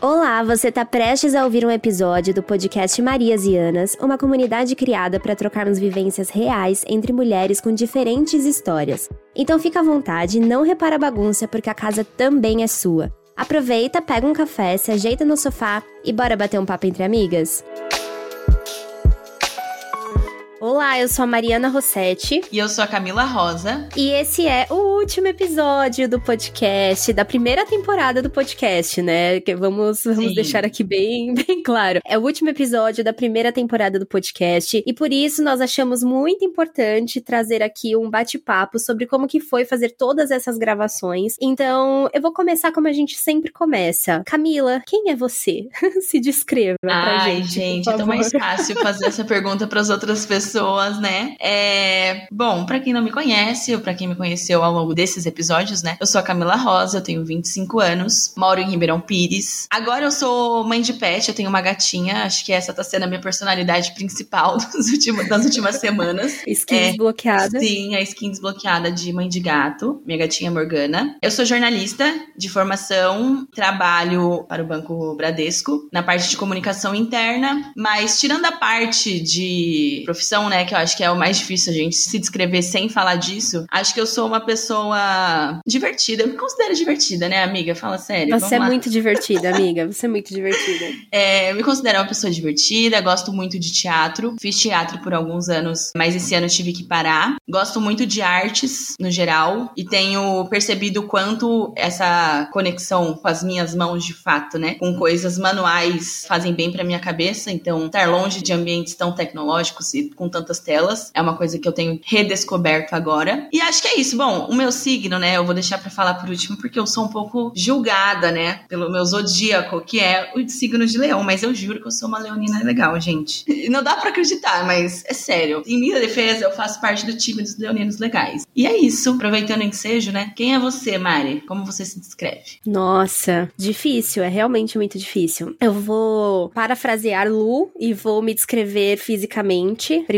Olá, você está prestes a ouvir um episódio do podcast Marias e Anas, uma comunidade criada para trocarmos vivências reais entre mulheres com diferentes histórias. Então fica à vontade, não repara a bagunça porque a casa também é sua. Aproveita, pega um café, se ajeita no sofá e bora bater um papo entre amigas? Olá, eu sou a Mariana Rossetti. E eu sou a Camila Rosa. E esse é o último episódio do podcast, da primeira temporada do podcast, né? Que vamos, vamos deixar aqui bem, bem claro. É o último episódio da primeira temporada do podcast. E por isso nós achamos muito importante trazer aqui um bate-papo sobre como que foi fazer todas essas gravações. Então, eu vou começar como a gente sempre começa. Camila, quem é você? Se descreva Ai, pra gente. gente, é tão mais fácil fazer essa pergunta para as outras pessoas pessoas, né? É... Bom, para quem não me conhece, ou para quem me conheceu ao longo desses episódios, né? Eu sou a Camila Rosa, eu tenho 25 anos, moro em Ribeirão Pires. Agora eu sou mãe de pet, eu tenho uma gatinha, acho que essa tá sendo a minha personalidade principal dos últimos, das últimas semanas. Skin é, desbloqueada. Sim, a skin desbloqueada de mãe de gato, minha gatinha Morgana. Eu sou jornalista de formação, trabalho para o Banco Bradesco, na parte de comunicação interna, mas tirando a parte de profissão né? Que eu acho que é o mais difícil a gente se descrever sem falar disso. Acho que eu sou uma pessoa divertida. Eu me considero divertida, né, amiga? Fala sério. Você é lá. muito divertida, amiga. Você é muito divertida. É, eu me considero uma pessoa divertida, gosto muito de teatro. Fiz teatro por alguns anos, mas esse ano eu tive que parar. Gosto muito de artes, no geral, e tenho percebido quanto essa conexão com as minhas mãos, de fato, né? Com coisas manuais fazem bem pra minha cabeça. Então, estar longe de ambientes tão tecnológicos e com tantas telas. É uma coisa que eu tenho redescoberto agora. E acho que é isso. Bom, o meu signo, né? Eu vou deixar para falar por último porque eu sou um pouco julgada, né? Pelo meu zodíaco, que é o signo de leão. Mas eu juro que eu sou uma leonina legal, gente. Não dá para acreditar, mas é sério. Em minha defesa, eu faço parte do time dos leoninos legais. E é isso. Aproveitando o ensejo, né? Quem é você, Mari? Como você se descreve? Nossa, difícil. É realmente muito difícil. Eu vou parafrasear Lu e vou me descrever fisicamente primeiro.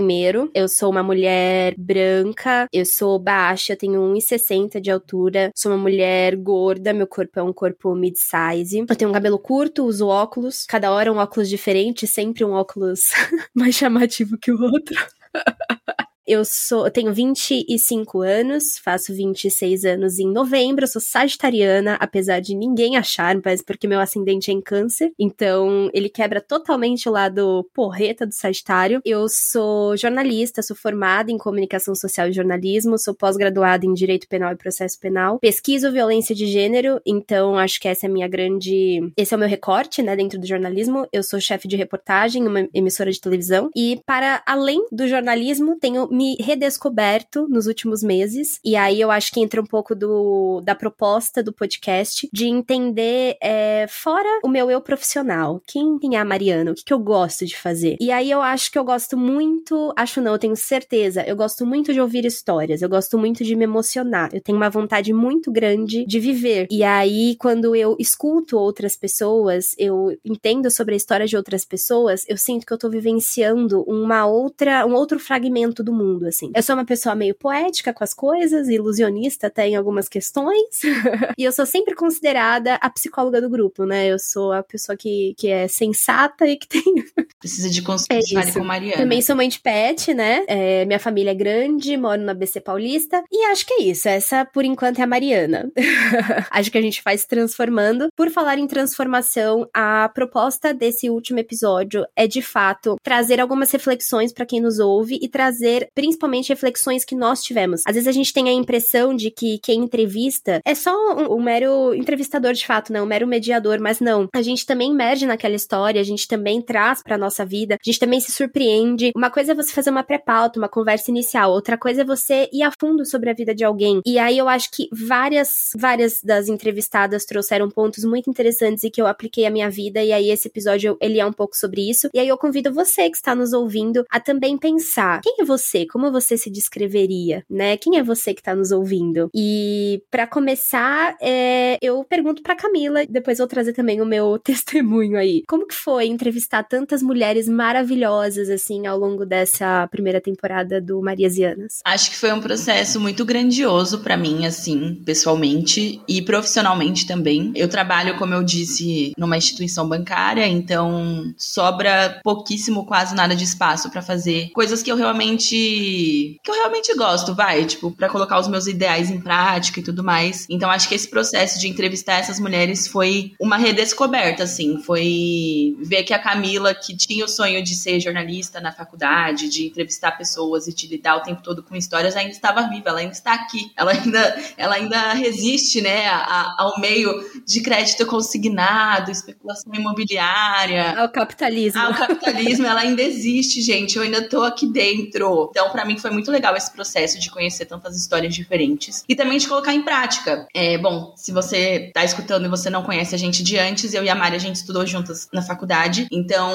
Eu sou uma mulher branca, eu sou baixa, tenho 1,60 de altura, sou uma mulher gorda, meu corpo é um corpo mid-size. Eu tenho um cabelo curto, uso óculos, cada hora um óculos diferente, sempre um óculos mais chamativo que o outro. Eu sou, eu tenho 25 anos, faço 26 anos em novembro, eu sou sagitariana, apesar de ninguém achar, mas porque meu ascendente é em câncer. Então, ele quebra totalmente o lado porreta do Sagitário. Eu sou jornalista, sou formada em comunicação social e jornalismo, sou pós-graduada em direito penal e processo penal. Pesquiso violência de gênero, então acho que essa é a minha grande, esse é o meu recorte, né, dentro do jornalismo. Eu sou chefe de reportagem, uma emissora de televisão e para além do jornalismo, tenho me redescoberto nos últimos meses. E aí eu acho que entra um pouco do, da proposta do podcast de entender é, fora o meu eu profissional. Quem, é a Mariana? O que, que eu gosto de fazer? E aí eu acho que eu gosto muito, acho não, eu tenho certeza, eu gosto muito de ouvir histórias, eu gosto muito de me emocionar. Eu tenho uma vontade muito grande de viver. E aí, quando eu escuto outras pessoas, eu entendo sobre a história de outras pessoas, eu sinto que eu tô vivenciando uma outra, um outro fragmento do mundo mundo, assim. Eu sou uma pessoa meio poética com as coisas, ilusionista até em algumas questões. e eu sou sempre considerada a psicóloga do grupo, né? Eu sou a pessoa que, que é sensata e que tem. Precisa de consultório é com Mariana. Também sou mãe de pet, né? É, minha família é grande, moro na BC Paulista. E acho que é isso. Essa, por enquanto, é a Mariana. acho que a gente faz transformando. Por falar em transformação, a proposta desse último episódio é, de fato, trazer algumas reflexões para quem nos ouve e trazer principalmente reflexões que nós tivemos. Às vezes a gente tem a impressão de que quem entrevista é só um, um mero entrevistador de fato, né? Um mero mediador, mas não. A gente também emerge naquela história, a gente também traz pra nossa vida, a gente também se surpreende. Uma coisa é você fazer uma pré-pauta, uma conversa inicial, outra coisa é você ir a fundo sobre a vida de alguém. E aí eu acho que várias, várias das entrevistadas trouxeram pontos muito interessantes e que eu apliquei à minha vida, e aí esse episódio ele é um pouco sobre isso. E aí eu convido você que está nos ouvindo a também pensar: quem é você? Você? Como você se descreveria, né? Quem é você que tá nos ouvindo? E para começar, é, eu pergunto para Camila, depois vou trazer também o meu testemunho aí. Como que foi entrevistar tantas mulheres maravilhosas assim ao longo dessa primeira temporada do Mariasianas? Acho que foi um processo muito grandioso para mim, assim, pessoalmente e profissionalmente também. Eu trabalho, como eu disse, numa instituição bancária, então sobra pouquíssimo, quase nada de espaço para fazer coisas que eu realmente que eu realmente gosto, vai, tipo, para colocar os meus ideais em prática e tudo mais. Então acho que esse processo de entrevistar essas mulheres foi uma redescoberta, assim, foi ver que a Camila, que tinha o sonho de ser jornalista na faculdade, de entrevistar pessoas e de lidar o tempo todo com histórias, ainda estava viva, ela ainda está aqui, ela ainda, ela ainda resiste, né, a, ao meio de crédito consignado, especulação imobiliária. Ao capitalismo. Ao capitalismo, ela ainda existe, gente, eu ainda tô aqui dentro. Então, para mim, foi muito legal esse processo de conhecer tantas histórias diferentes e também de colocar em prática. É, bom, se você tá escutando e você não conhece a gente de antes, eu e a Mari, a gente estudou juntas na faculdade, então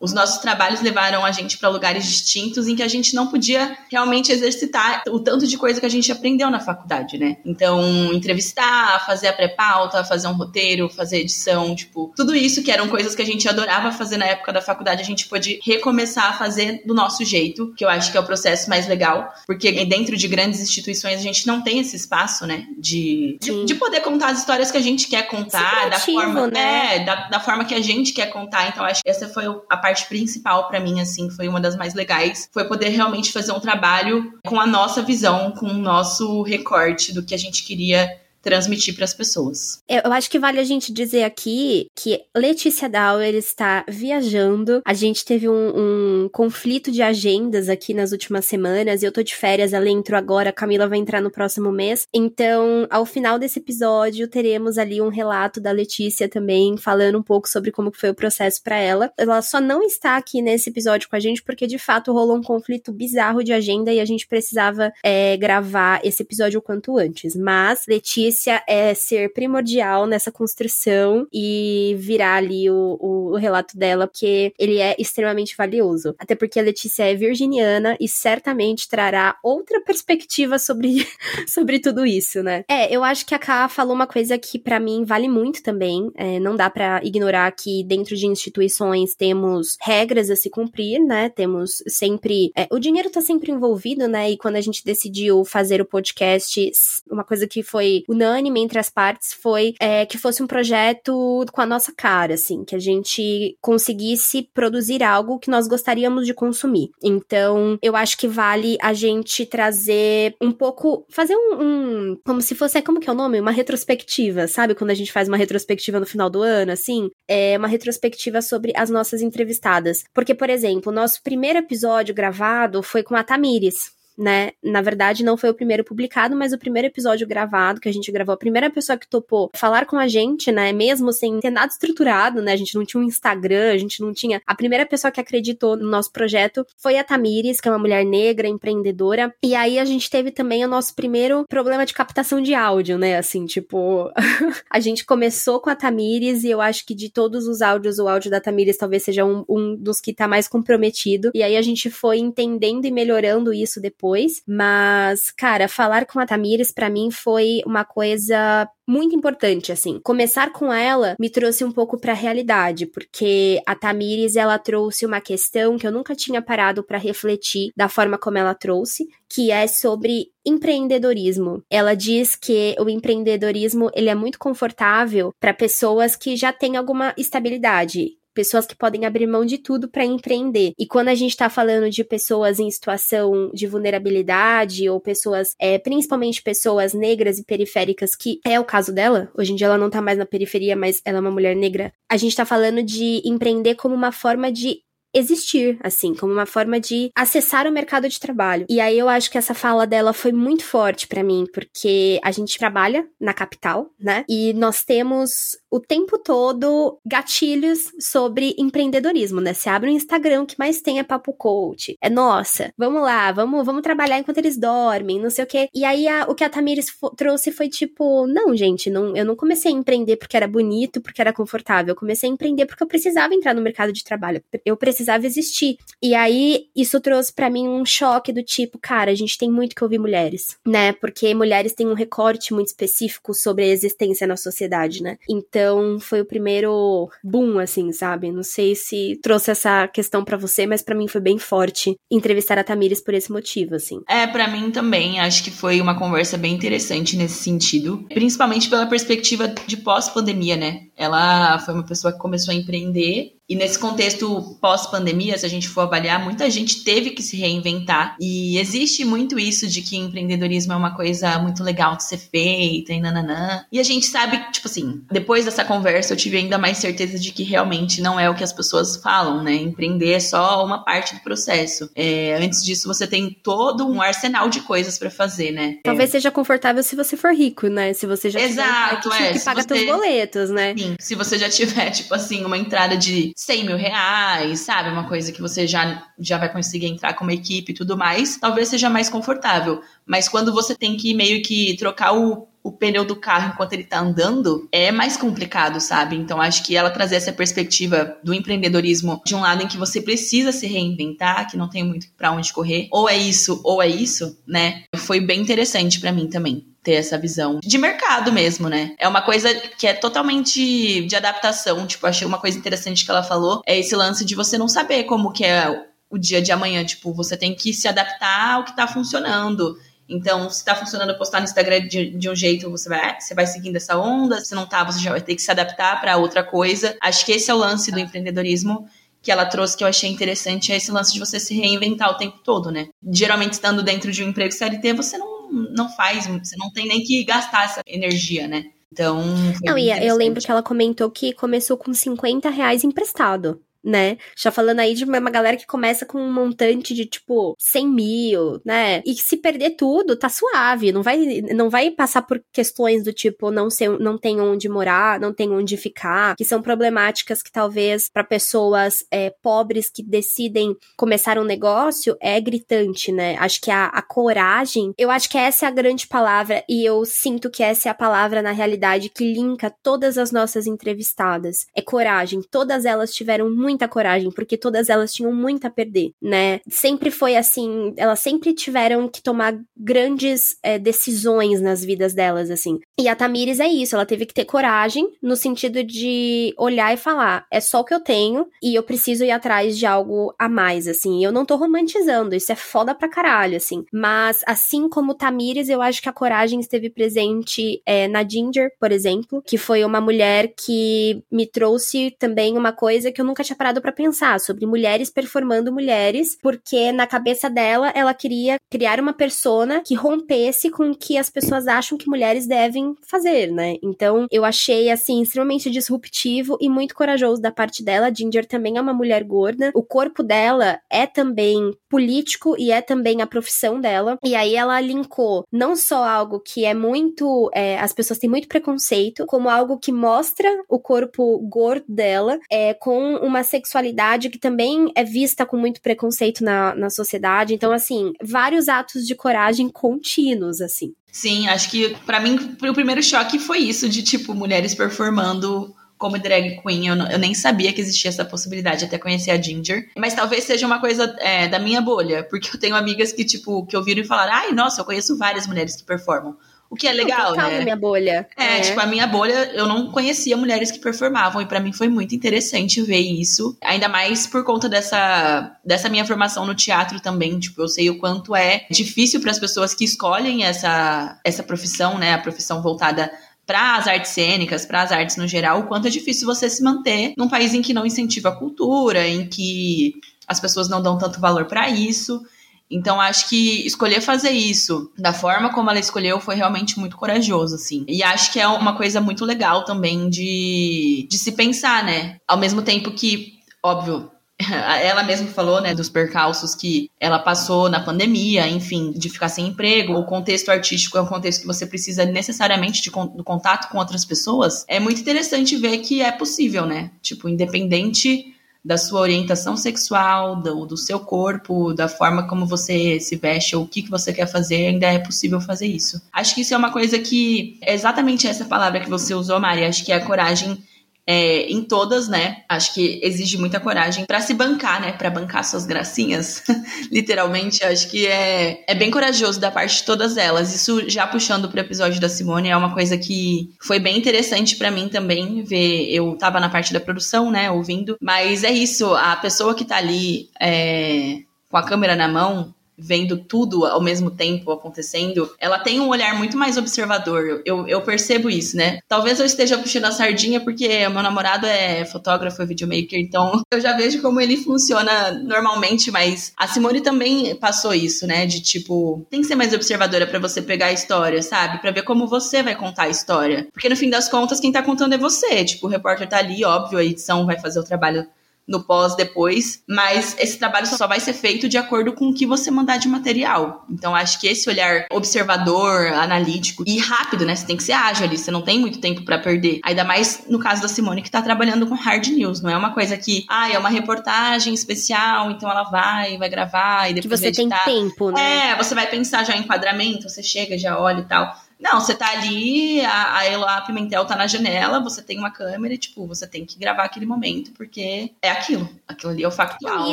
os nossos trabalhos levaram a gente para lugares distintos em que a gente não podia realmente exercitar o tanto de coisa que a gente aprendeu na faculdade, né? Então, entrevistar, fazer a pré-pauta, fazer um roteiro, fazer edição, tipo, tudo isso que eram coisas que a gente adorava fazer na época da faculdade, a gente pôde recomeçar a fazer do nosso jeito, que eu acho que é o processo mais legal, porque dentro de grandes instituições a gente não tem esse espaço, né, de, de, de poder contar as histórias que a gente quer contar, da forma, né? É, da, da forma que a gente quer contar. Então, acho que essa foi a parte principal para mim, assim, foi uma das mais legais, foi poder realmente fazer um trabalho com a nossa visão, com o nosso recorte do que a gente queria transmitir para as pessoas. Eu acho que vale a gente dizer aqui que Letícia Dauer está viajando. A gente teve um, um, conflito de agendas aqui nas últimas semanas. Eu tô de férias, ela entrou agora, a Camila vai entrar no próximo mês. Então, ao final desse episódio, teremos ali um relato da Letícia também, falando um pouco sobre como foi o processo para ela. Ela só não está aqui nesse episódio com a gente porque, de fato, rolou um conflito bizarro de agenda e a gente precisava é, gravar esse episódio o quanto antes. Mas, Letícia Letícia é ser primordial nessa construção e virar ali o, o, o, relato dela, porque ele é extremamente valioso. Até porque a Letícia é virginiana e certamente trará outra perspectiva sobre, sobre tudo isso, né? É, eu acho que a Ká falou uma coisa que para mim vale muito também. É, não dá para ignorar que dentro de instituições temos regras a se cumprir, né? Temos sempre. É, o dinheiro tá sempre envolvido, né? E quando a gente decidiu fazer o podcast, uma coisa que foi unânime entre as partes foi é, que fosse um projeto com a nossa cara, assim, que a gente conseguisse produzir algo que nós gostaríamos de consumir. Então, eu acho que vale a gente trazer um pouco, fazer um, um como se fosse, como que é o nome? Uma retrospectiva, sabe? Quando a gente faz uma retrospectiva no final do ano, assim, é uma retrospectiva sobre as nossas entrevistadas. Porque, por exemplo, o nosso primeiro episódio gravado foi com a Tamires, né? Na verdade, não foi o primeiro publicado, mas o primeiro episódio gravado que a gente gravou, a primeira pessoa que topou falar com a gente, né? Mesmo sem ter nada estruturado, né? A gente não tinha um Instagram, a gente não tinha. A primeira pessoa que acreditou no nosso projeto foi a Tamires, que é uma mulher negra, empreendedora. E aí a gente teve também o nosso primeiro problema de captação de áudio, né? Assim, tipo, a gente começou com a Tamires e eu acho que de todos os áudios, o áudio da Tamires talvez seja um, um dos que tá mais comprometido. E aí a gente foi entendendo e melhorando isso depois depois. Mas, cara, falar com a Tamires para mim foi uma coisa muito importante, assim. Começar com ela me trouxe um pouco para a realidade, porque a Tamires ela trouxe uma questão que eu nunca tinha parado para refletir da forma como ela trouxe, que é sobre empreendedorismo. Ela diz que o empreendedorismo ele é muito confortável para pessoas que já têm alguma estabilidade, pessoas que podem abrir mão de tudo para empreender. E quando a gente está falando de pessoas em situação de vulnerabilidade ou pessoas, é, principalmente pessoas negras e periféricas, que é o caso dela, hoje em dia ela não tá mais na periferia, mas ela é uma mulher negra, a gente tá falando de empreender como uma forma de existir, assim, como uma forma de acessar o mercado de trabalho. E aí eu acho que essa fala dela foi muito forte para mim, porque a gente trabalha na capital, né? E nós temos o tempo todo gatilhos sobre empreendedorismo, né? Você abre o Instagram, que mais tem é papo coach. É nossa, vamos lá, vamos, vamos trabalhar enquanto eles dormem, não sei o quê. E aí a, o que a Tamires trouxe foi tipo, não, gente, não, eu não comecei a empreender porque era bonito, porque era confortável. Eu comecei a empreender porque eu precisava entrar no mercado de trabalho. Eu precisava existir. E aí isso trouxe para mim um choque do tipo, cara, a gente tem muito que ouvir mulheres, né? Porque mulheres têm um recorte muito específico sobre a existência na sociedade, né? Então foi o primeiro boom, assim, sabe? Não sei se trouxe essa questão para você, mas para mim foi bem forte entrevistar a Tamires por esse motivo, assim. É, para mim também. Acho que foi uma conversa bem interessante nesse sentido, principalmente pela perspectiva de pós-pandemia, né? Ela foi uma pessoa que começou a empreender e nesse contexto pós-pandemia, se a gente for avaliar, muita gente teve que se reinventar. E existe muito isso de que empreendedorismo é uma coisa muito legal de ser feita e nananã. E a gente sabe, tipo assim, depois dessa conversa eu tive ainda mais certeza de que realmente não é o que as pessoas falam, né? Empreender é só uma parte do processo. É, antes disso, você tem todo um arsenal de coisas para fazer, né? Talvez é. seja confortável se você for rico, né? Se você já Exato, tiver um é. que paga você... seus boletos, né? Sim, se você já tiver, tipo assim, uma entrada de 100 mil reais, sabe? Uma coisa que você já, já vai conseguir entrar como equipe e tudo mais, talvez seja mais confortável. Mas quando você tem que meio que trocar o o pneu do carro enquanto ele tá andando é mais complicado, sabe? Então acho que ela trazer essa perspectiva do empreendedorismo de um lado em que você precisa se reinventar, que não tem muito para onde correr, ou é isso ou é isso, né? Foi bem interessante para mim também ter essa visão de mercado mesmo, né? É uma coisa que é totalmente de adaptação. Tipo, achei uma coisa interessante que ela falou é esse lance de você não saber como que é o dia de amanhã. Tipo, você tem que se adaptar ao que tá funcionando. Então, se tá funcionando postar no Instagram de, de, um jeito, você vai, você vai seguindo essa onda. Se não tá, você já vai ter que se adaptar para outra coisa. Acho que esse é o lance do empreendedorismo que ela trouxe que eu achei interessante, é esse lance de você se reinventar o tempo todo, né? Geralmente, estando dentro de um emprego CLT, você não, não faz, você não tem nem que gastar essa energia, né? Então. Não, e eu lembro que ela comentou que começou com 50 reais emprestado né? Já falando aí de uma galera que começa com um montante de, tipo, 100 mil, né? E que se perder tudo, tá suave. Não vai, não vai passar por questões do tipo, não, sei, não tem onde morar, não tem onde ficar, que são problemáticas que talvez para pessoas é, pobres que decidem começar um negócio é gritante, né? Acho que a, a coragem, eu acho que essa é a grande palavra e eu sinto que essa é a palavra na realidade que linka todas as nossas entrevistadas. É coragem. Todas elas tiveram muito muita coragem, porque todas elas tinham muito a perder, né? Sempre foi assim, elas sempre tiveram que tomar grandes é, decisões nas vidas delas, assim. E a Tamires é isso, ela teve que ter coragem no sentido de olhar e falar: é só o que eu tenho e eu preciso ir atrás de algo a mais, assim. Eu não tô romantizando, isso é foda pra caralho, assim. Mas, assim como Tamires, eu acho que a coragem esteve presente é, na Ginger, por exemplo, que foi uma mulher que me trouxe também uma coisa que eu nunca tinha parado para pensar sobre mulheres performando mulheres, porque na cabeça dela ela queria criar uma persona que rompesse com o que as pessoas acham que mulheres devem fazer, né? Então eu achei assim extremamente disruptivo e muito corajoso da parte dela. A Ginger também é uma mulher gorda, o corpo dela é também político e é também a profissão dela. E aí ela linkou não só algo que é muito. É, as pessoas têm muito preconceito, como algo que mostra o corpo gordo dela é, com uma sexualidade que também é vista com muito preconceito na, na sociedade. Então, assim, vários atos de coragem contínuos, assim. Sim, acho que para mim o primeiro choque foi isso, de tipo, mulheres performando como drag queen. Eu, eu, nem sabia que existia essa possibilidade até conhecer a Ginger. Mas talvez seja uma coisa é, da minha bolha, porque eu tenho amigas que, tipo, que ouviram e falaram: ai, nossa, eu conheço várias mulheres que performam. O que é legal, não, né? minha bolha. É, é, tipo, a minha bolha, eu não conhecia mulheres que performavam, e para mim foi muito interessante ver isso. Ainda mais por conta dessa, dessa minha formação no teatro também. Tipo, eu sei o quanto é difícil para as pessoas que escolhem essa, essa profissão, né? A profissão voltada para as artes cênicas, para as artes no geral, o quanto é difícil você se manter num país em que não incentiva a cultura, em que as pessoas não dão tanto valor para isso. Então, acho que escolher fazer isso da forma como ela escolheu foi realmente muito corajoso, assim. E acho que é uma coisa muito legal também de, de se pensar, né? Ao mesmo tempo que, óbvio, ela mesma falou, né, dos percalços que ela passou na pandemia, enfim, de ficar sem emprego. O contexto artístico é um contexto que você precisa necessariamente de, do contato com outras pessoas. É muito interessante ver que é possível, né? Tipo, independente da sua orientação sexual, do, do seu corpo, da forma como você se veste ou o que, que você quer fazer, ainda é possível fazer isso. Acho que isso é uma coisa que é exatamente essa palavra que você usou, Mari. Acho que é a coragem é, em todas, né? Acho que exige muita coragem para se bancar, né? Para bancar suas gracinhas, literalmente. Acho que é, é bem corajoso da parte de todas elas. Isso já puxando pro episódio da Simone é uma coisa que foi bem interessante para mim também ver. Eu tava na parte da produção, né? Ouvindo, mas é isso. A pessoa que tá ali é, com a câmera na mão vendo tudo ao mesmo tempo acontecendo, ela tem um olhar muito mais observador. Eu, eu percebo isso, né? Talvez eu esteja puxando a sardinha porque meu namorado é fotógrafo, é videomaker, então eu já vejo como ele funciona normalmente, mas a Simone também passou isso, né? De tipo, tem que ser mais observadora para você pegar a história, sabe? Para ver como você vai contar a história. Porque no fim das contas, quem tá contando é você. Tipo, o repórter tá ali, óbvio, a edição vai fazer o trabalho no pós depois, mas esse trabalho só vai ser feito de acordo com o que você mandar de material. Então acho que esse olhar observador, analítico e rápido, né? Você tem que ser ágil ali, você não tem muito tempo para perder. Ainda mais no caso da Simone que tá trabalhando com hard news, não é uma coisa que, ah, é uma reportagem especial, então ela vai, vai gravar e depois que você tem tempo, né? É, você vai pensar já em enquadramento, você chega, já olha e tal. Não, você tá ali, a, a Eloá Pimentel tá na janela, você tem uma câmera e, tipo, você tem que gravar aquele momento, porque é aquilo. Aquilo ali é o factual. E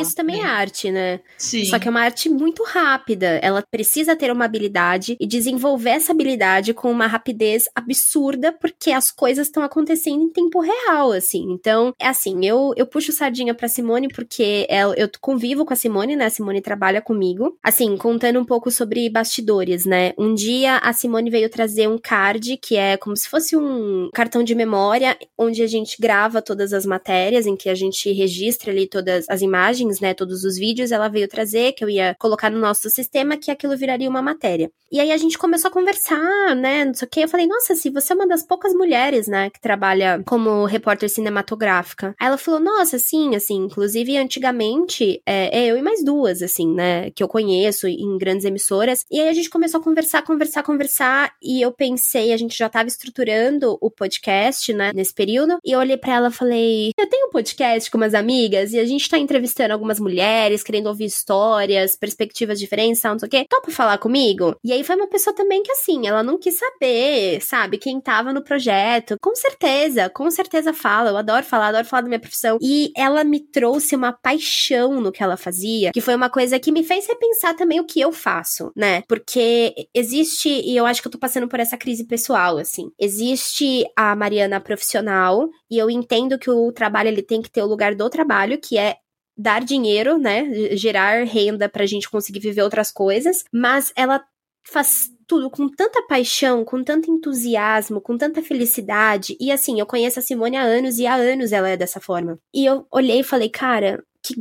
isso também né? é arte, né? Sim. Só que é uma arte muito rápida. Ela precisa ter uma habilidade e desenvolver essa habilidade com uma rapidez absurda, porque as coisas estão acontecendo em tempo real, assim. Então, é assim, eu, eu puxo sardinha pra Simone porque ela, eu convivo com a Simone, né? A Simone trabalha comigo. Assim, contando um pouco sobre bastidores, né? Um dia a Simone veio trazer um card, que é como se fosse um cartão de memória, onde a gente grava todas as matérias, em que a gente registra ali todas as imagens, né, todos os vídeos, ela veio trazer, que eu ia colocar no nosso sistema, que aquilo viraria uma matéria. E aí a gente começou a conversar, né, não sei o que, eu falei, nossa, se você é uma das poucas mulheres, né, que trabalha como repórter cinematográfica. Aí ela falou, nossa, sim, assim, inclusive antigamente, é, é eu e mais duas, assim, né, que eu conheço em grandes emissoras, e aí a gente começou a conversar, conversar, conversar, e eu pensei, a gente já tava estruturando o podcast, né, nesse período, e eu olhei para ela e falei: "Eu tenho um podcast com umas amigas e a gente tá entrevistando algumas mulheres, querendo ouvir histórias, perspectivas diferentes, tal, não sei o quê. Topa falar comigo?" E aí foi uma pessoa também que assim, ela não quis saber, sabe, quem tava no projeto. Com certeza, com certeza fala. Eu adoro falar, adoro falar da minha profissão. E ela me trouxe uma paixão no que ela fazia, que foi uma coisa que me fez repensar também o que eu faço, né? Porque existe, e eu acho que eu tô passando passando por essa crise pessoal, assim. Existe a Mariana profissional, e eu entendo que o trabalho ele tem que ter o lugar do trabalho, que é dar dinheiro, né? Gerar renda pra gente conseguir viver outras coisas, mas ela faz tudo com tanta paixão, com tanto entusiasmo, com tanta felicidade. E assim, eu conheço a Simone há anos e há anos ela é dessa forma. E eu olhei e falei, cara, que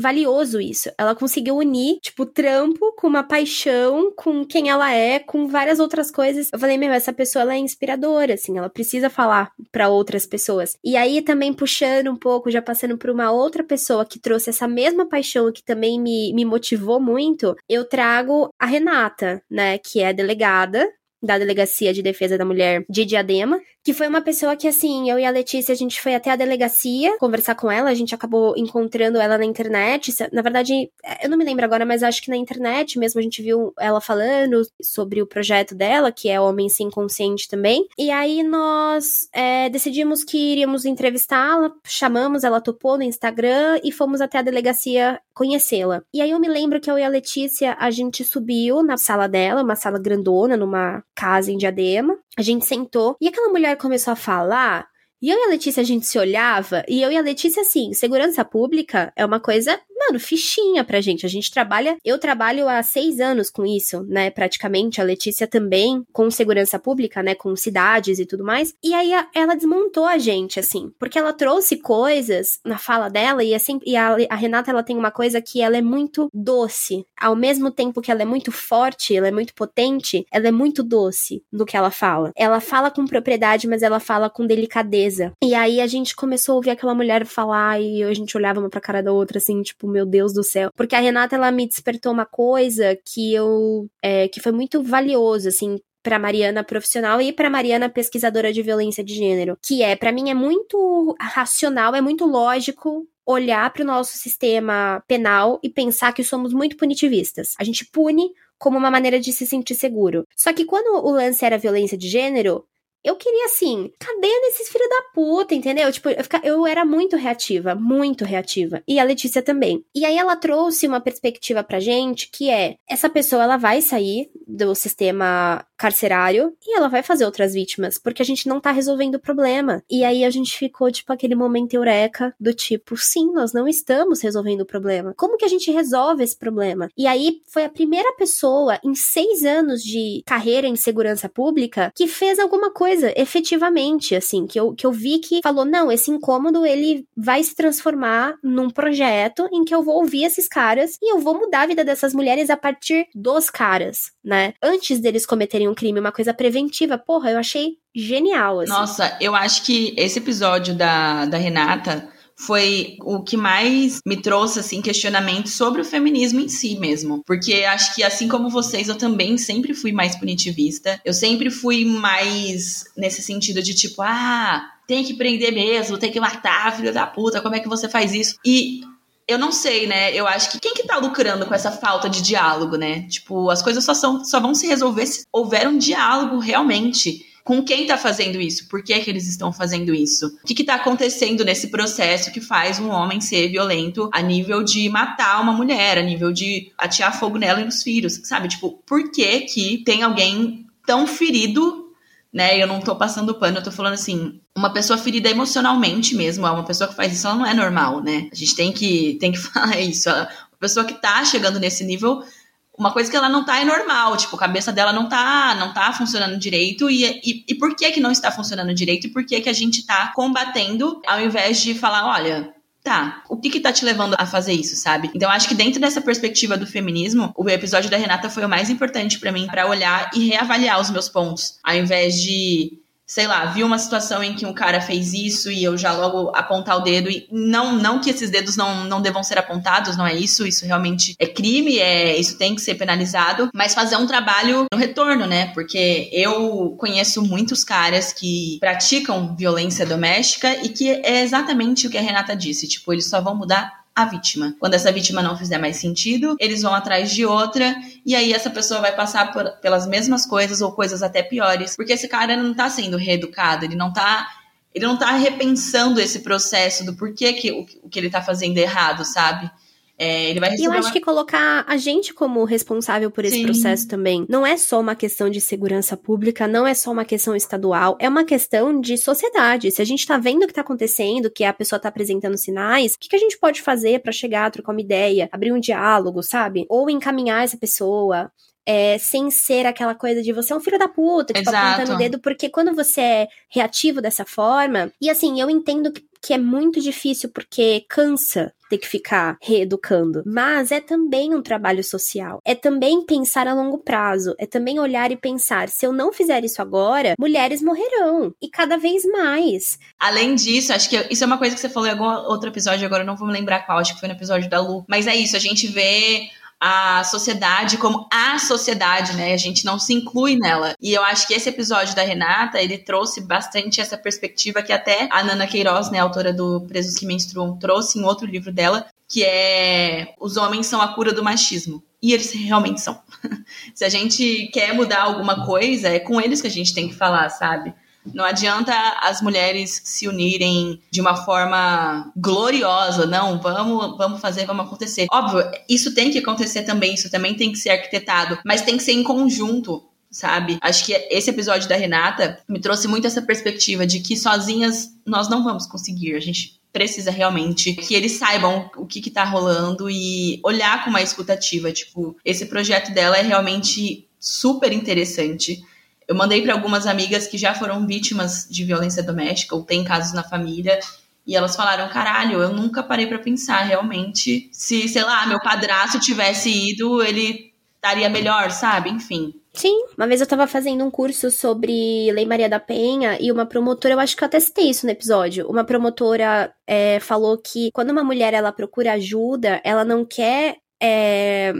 valioso isso. Ela conseguiu unir, tipo, trampo com uma paixão, com quem ela é, com várias outras coisas. Eu falei, meu, essa pessoa ela é inspiradora, assim, ela precisa falar para outras pessoas. E aí também puxando um pouco, já passando por uma outra pessoa que trouxe essa mesma paixão que também me, me motivou muito, eu trago a Renata, né, que é delegada da Delegacia de Defesa da Mulher de Diadema, que foi uma pessoa que, assim, eu e a Letícia, a gente foi até a delegacia conversar com ela, a gente acabou encontrando ela na internet. Na verdade, eu não me lembro agora, mas acho que na internet mesmo a gente viu ela falando sobre o projeto dela, que é Homem Sem Consciente também. E aí nós é, decidimos que iríamos entrevistá-la, chamamos, ela topou no Instagram e fomos até a delegacia conhecê-la. E aí eu me lembro que eu e a Letícia, a gente subiu na sala dela, uma sala grandona, numa casa em Diadema. A gente sentou e aquela mulher começou a falar. E eu e a Letícia, a gente se olhava, e eu e a Letícia, assim, segurança pública é uma coisa mano, fichinha pra gente. A gente trabalha, eu trabalho há seis anos com isso, né? Praticamente. A Letícia também, com segurança pública, né? Com cidades e tudo mais. E aí a, ela desmontou a gente, assim, porque ela trouxe coisas na fala dela e, assim, e a, a Renata, ela tem uma coisa que ela é muito doce. Ao mesmo tempo que ela é muito forte, ela é muito potente, ela é muito doce no que ela fala. Ela fala com propriedade, mas ela fala com delicadeza. E aí a gente começou a ouvir aquela mulher falar e a gente olhava uma pra cara da outra, assim, tipo, meu Deus do céu. Porque a Renata, ela me despertou uma coisa que eu. É, que foi muito valioso, assim, para Mariana profissional e para Mariana pesquisadora de violência de gênero, que é para mim é muito racional, é muito lógico olhar para o nosso sistema penal e pensar que somos muito punitivistas. A gente pune como uma maneira de se sentir seguro. Só que quando o lance era violência de gênero, eu queria assim, cadê nesses filhos da puta, entendeu? Tipo, eu, fica, eu era muito reativa, muito reativa. E a Letícia também. E aí ela trouxe uma perspectiva pra gente que é: essa pessoa ela vai sair do sistema carcerário e ela vai fazer outras vítimas, porque a gente não tá resolvendo o problema. E aí a gente ficou, tipo, aquele momento eureka do tipo, sim, nós não estamos resolvendo o problema. Como que a gente resolve esse problema? E aí foi a primeira pessoa em seis anos de carreira em segurança pública que fez alguma coisa coisa, efetivamente, assim, que eu, que eu vi que falou, não, esse incômodo, ele vai se transformar num projeto em que eu vou ouvir esses caras e eu vou mudar a vida dessas mulheres a partir dos caras, né? Antes deles cometerem um crime, uma coisa preventiva. Porra, eu achei genial, assim. Nossa, eu acho que esse episódio da, da Renata foi o que mais me trouxe assim questionamento sobre o feminismo em si mesmo, porque acho que assim como vocês eu também sempre fui mais punitivista. Eu sempre fui mais nesse sentido de tipo, ah, tem que prender mesmo, tem que matar, filho da puta, como é que você faz isso? E eu não sei, né? Eu acho que quem que tá lucrando com essa falta de diálogo, né? Tipo, as coisas só, são, só vão se resolver se houver um diálogo realmente com quem está fazendo isso, por que, que eles estão fazendo isso, o que está acontecendo nesse processo que faz um homem ser violento a nível de matar uma mulher, a nível de atear fogo nela e nos filhos, sabe? Tipo, por que que tem alguém tão ferido, né? Eu não tô passando pano, eu tô falando assim, uma pessoa ferida emocionalmente mesmo, uma pessoa que faz isso, ela não é normal, né? A gente tem que, tem que falar isso. A pessoa que tá chegando nesse nível uma coisa que ela não tá é normal, tipo, a cabeça dela não tá, não tá funcionando direito e, e, e por que que não está funcionando direito e por que que a gente tá combatendo ao invés de falar, olha, tá, o que que tá te levando a fazer isso, sabe? Então acho que dentro dessa perspectiva do feminismo, o episódio da Renata foi o mais importante para mim para olhar e reavaliar os meus pontos, ao invés de sei lá, vi uma situação em que um cara fez isso e eu já logo apontar o dedo e não não que esses dedos não, não devam ser apontados, não é isso, isso realmente é crime, é isso tem que ser penalizado, mas fazer um trabalho no retorno, né? Porque eu conheço muitos caras que praticam violência doméstica e que é exatamente o que a Renata disse, tipo, eles só vão mudar a vítima. Quando essa vítima não fizer mais sentido, eles vão atrás de outra e aí essa pessoa vai passar por, pelas mesmas coisas ou coisas até piores, porque esse cara não tá sendo reeducado, ele não tá ele não tá repensando esse processo do porquê que o, o que ele tá fazendo errado, sabe? É, ele vai receber. E eu acho uma... que colocar a gente como responsável por esse Sim. processo também não é só uma questão de segurança pública, não é só uma questão estadual, é uma questão de sociedade. Se a gente tá vendo o que tá acontecendo, que a pessoa tá apresentando sinais, o que, que a gente pode fazer para chegar, trocar uma ideia, abrir um diálogo, sabe? Ou encaminhar essa pessoa. É, sem ser aquela coisa de você é um filho da puta, tipo, Exato. apontando o dedo, porque quando você é reativo dessa forma, e assim, eu entendo que que é muito difícil porque cansa ter que ficar reeducando. Mas é também um trabalho social. É também pensar a longo prazo. É também olhar e pensar: se eu não fizer isso agora, mulheres morrerão. E cada vez mais. Além disso, acho que isso é uma coisa que você falou em algum outro episódio, agora eu não vou me lembrar qual, acho que foi no episódio da Lu. Mas é isso, a gente vê a sociedade como a sociedade, né? A gente não se inclui nela. E eu acho que esse episódio da Renata, ele trouxe bastante essa perspectiva que até a Nana Queiroz, né, autora do Presos que Menstruam, trouxe em outro livro dela, que é Os Homens são a cura do machismo. E eles realmente são. se a gente quer mudar alguma coisa, é com eles que a gente tem que falar, sabe? Não adianta as mulheres se unirem de uma forma gloriosa, não, vamos, vamos fazer, vamos acontecer. Óbvio, isso tem que acontecer também, isso também tem que ser arquitetado, mas tem que ser em conjunto sabe? Acho que esse episódio da Renata me trouxe muito essa perspectiva de que sozinhas nós não vamos conseguir. A gente precisa realmente que eles saibam o que, que tá rolando e olhar com uma escutativa. Tipo, esse projeto dela é realmente super interessante. Eu mandei para algumas amigas que já foram vítimas de violência doméstica ou têm casos na família. E elas falaram: caralho, eu nunca parei para pensar realmente se, sei lá, meu padrasto tivesse ido, ele estaria melhor, sabe? Enfim. Sim, uma vez eu tava fazendo um curso sobre Lei Maria da Penha e uma promotora, eu acho que eu até citei isso no episódio. Uma promotora é, falou que quando uma mulher ela procura ajuda, ela não quer é,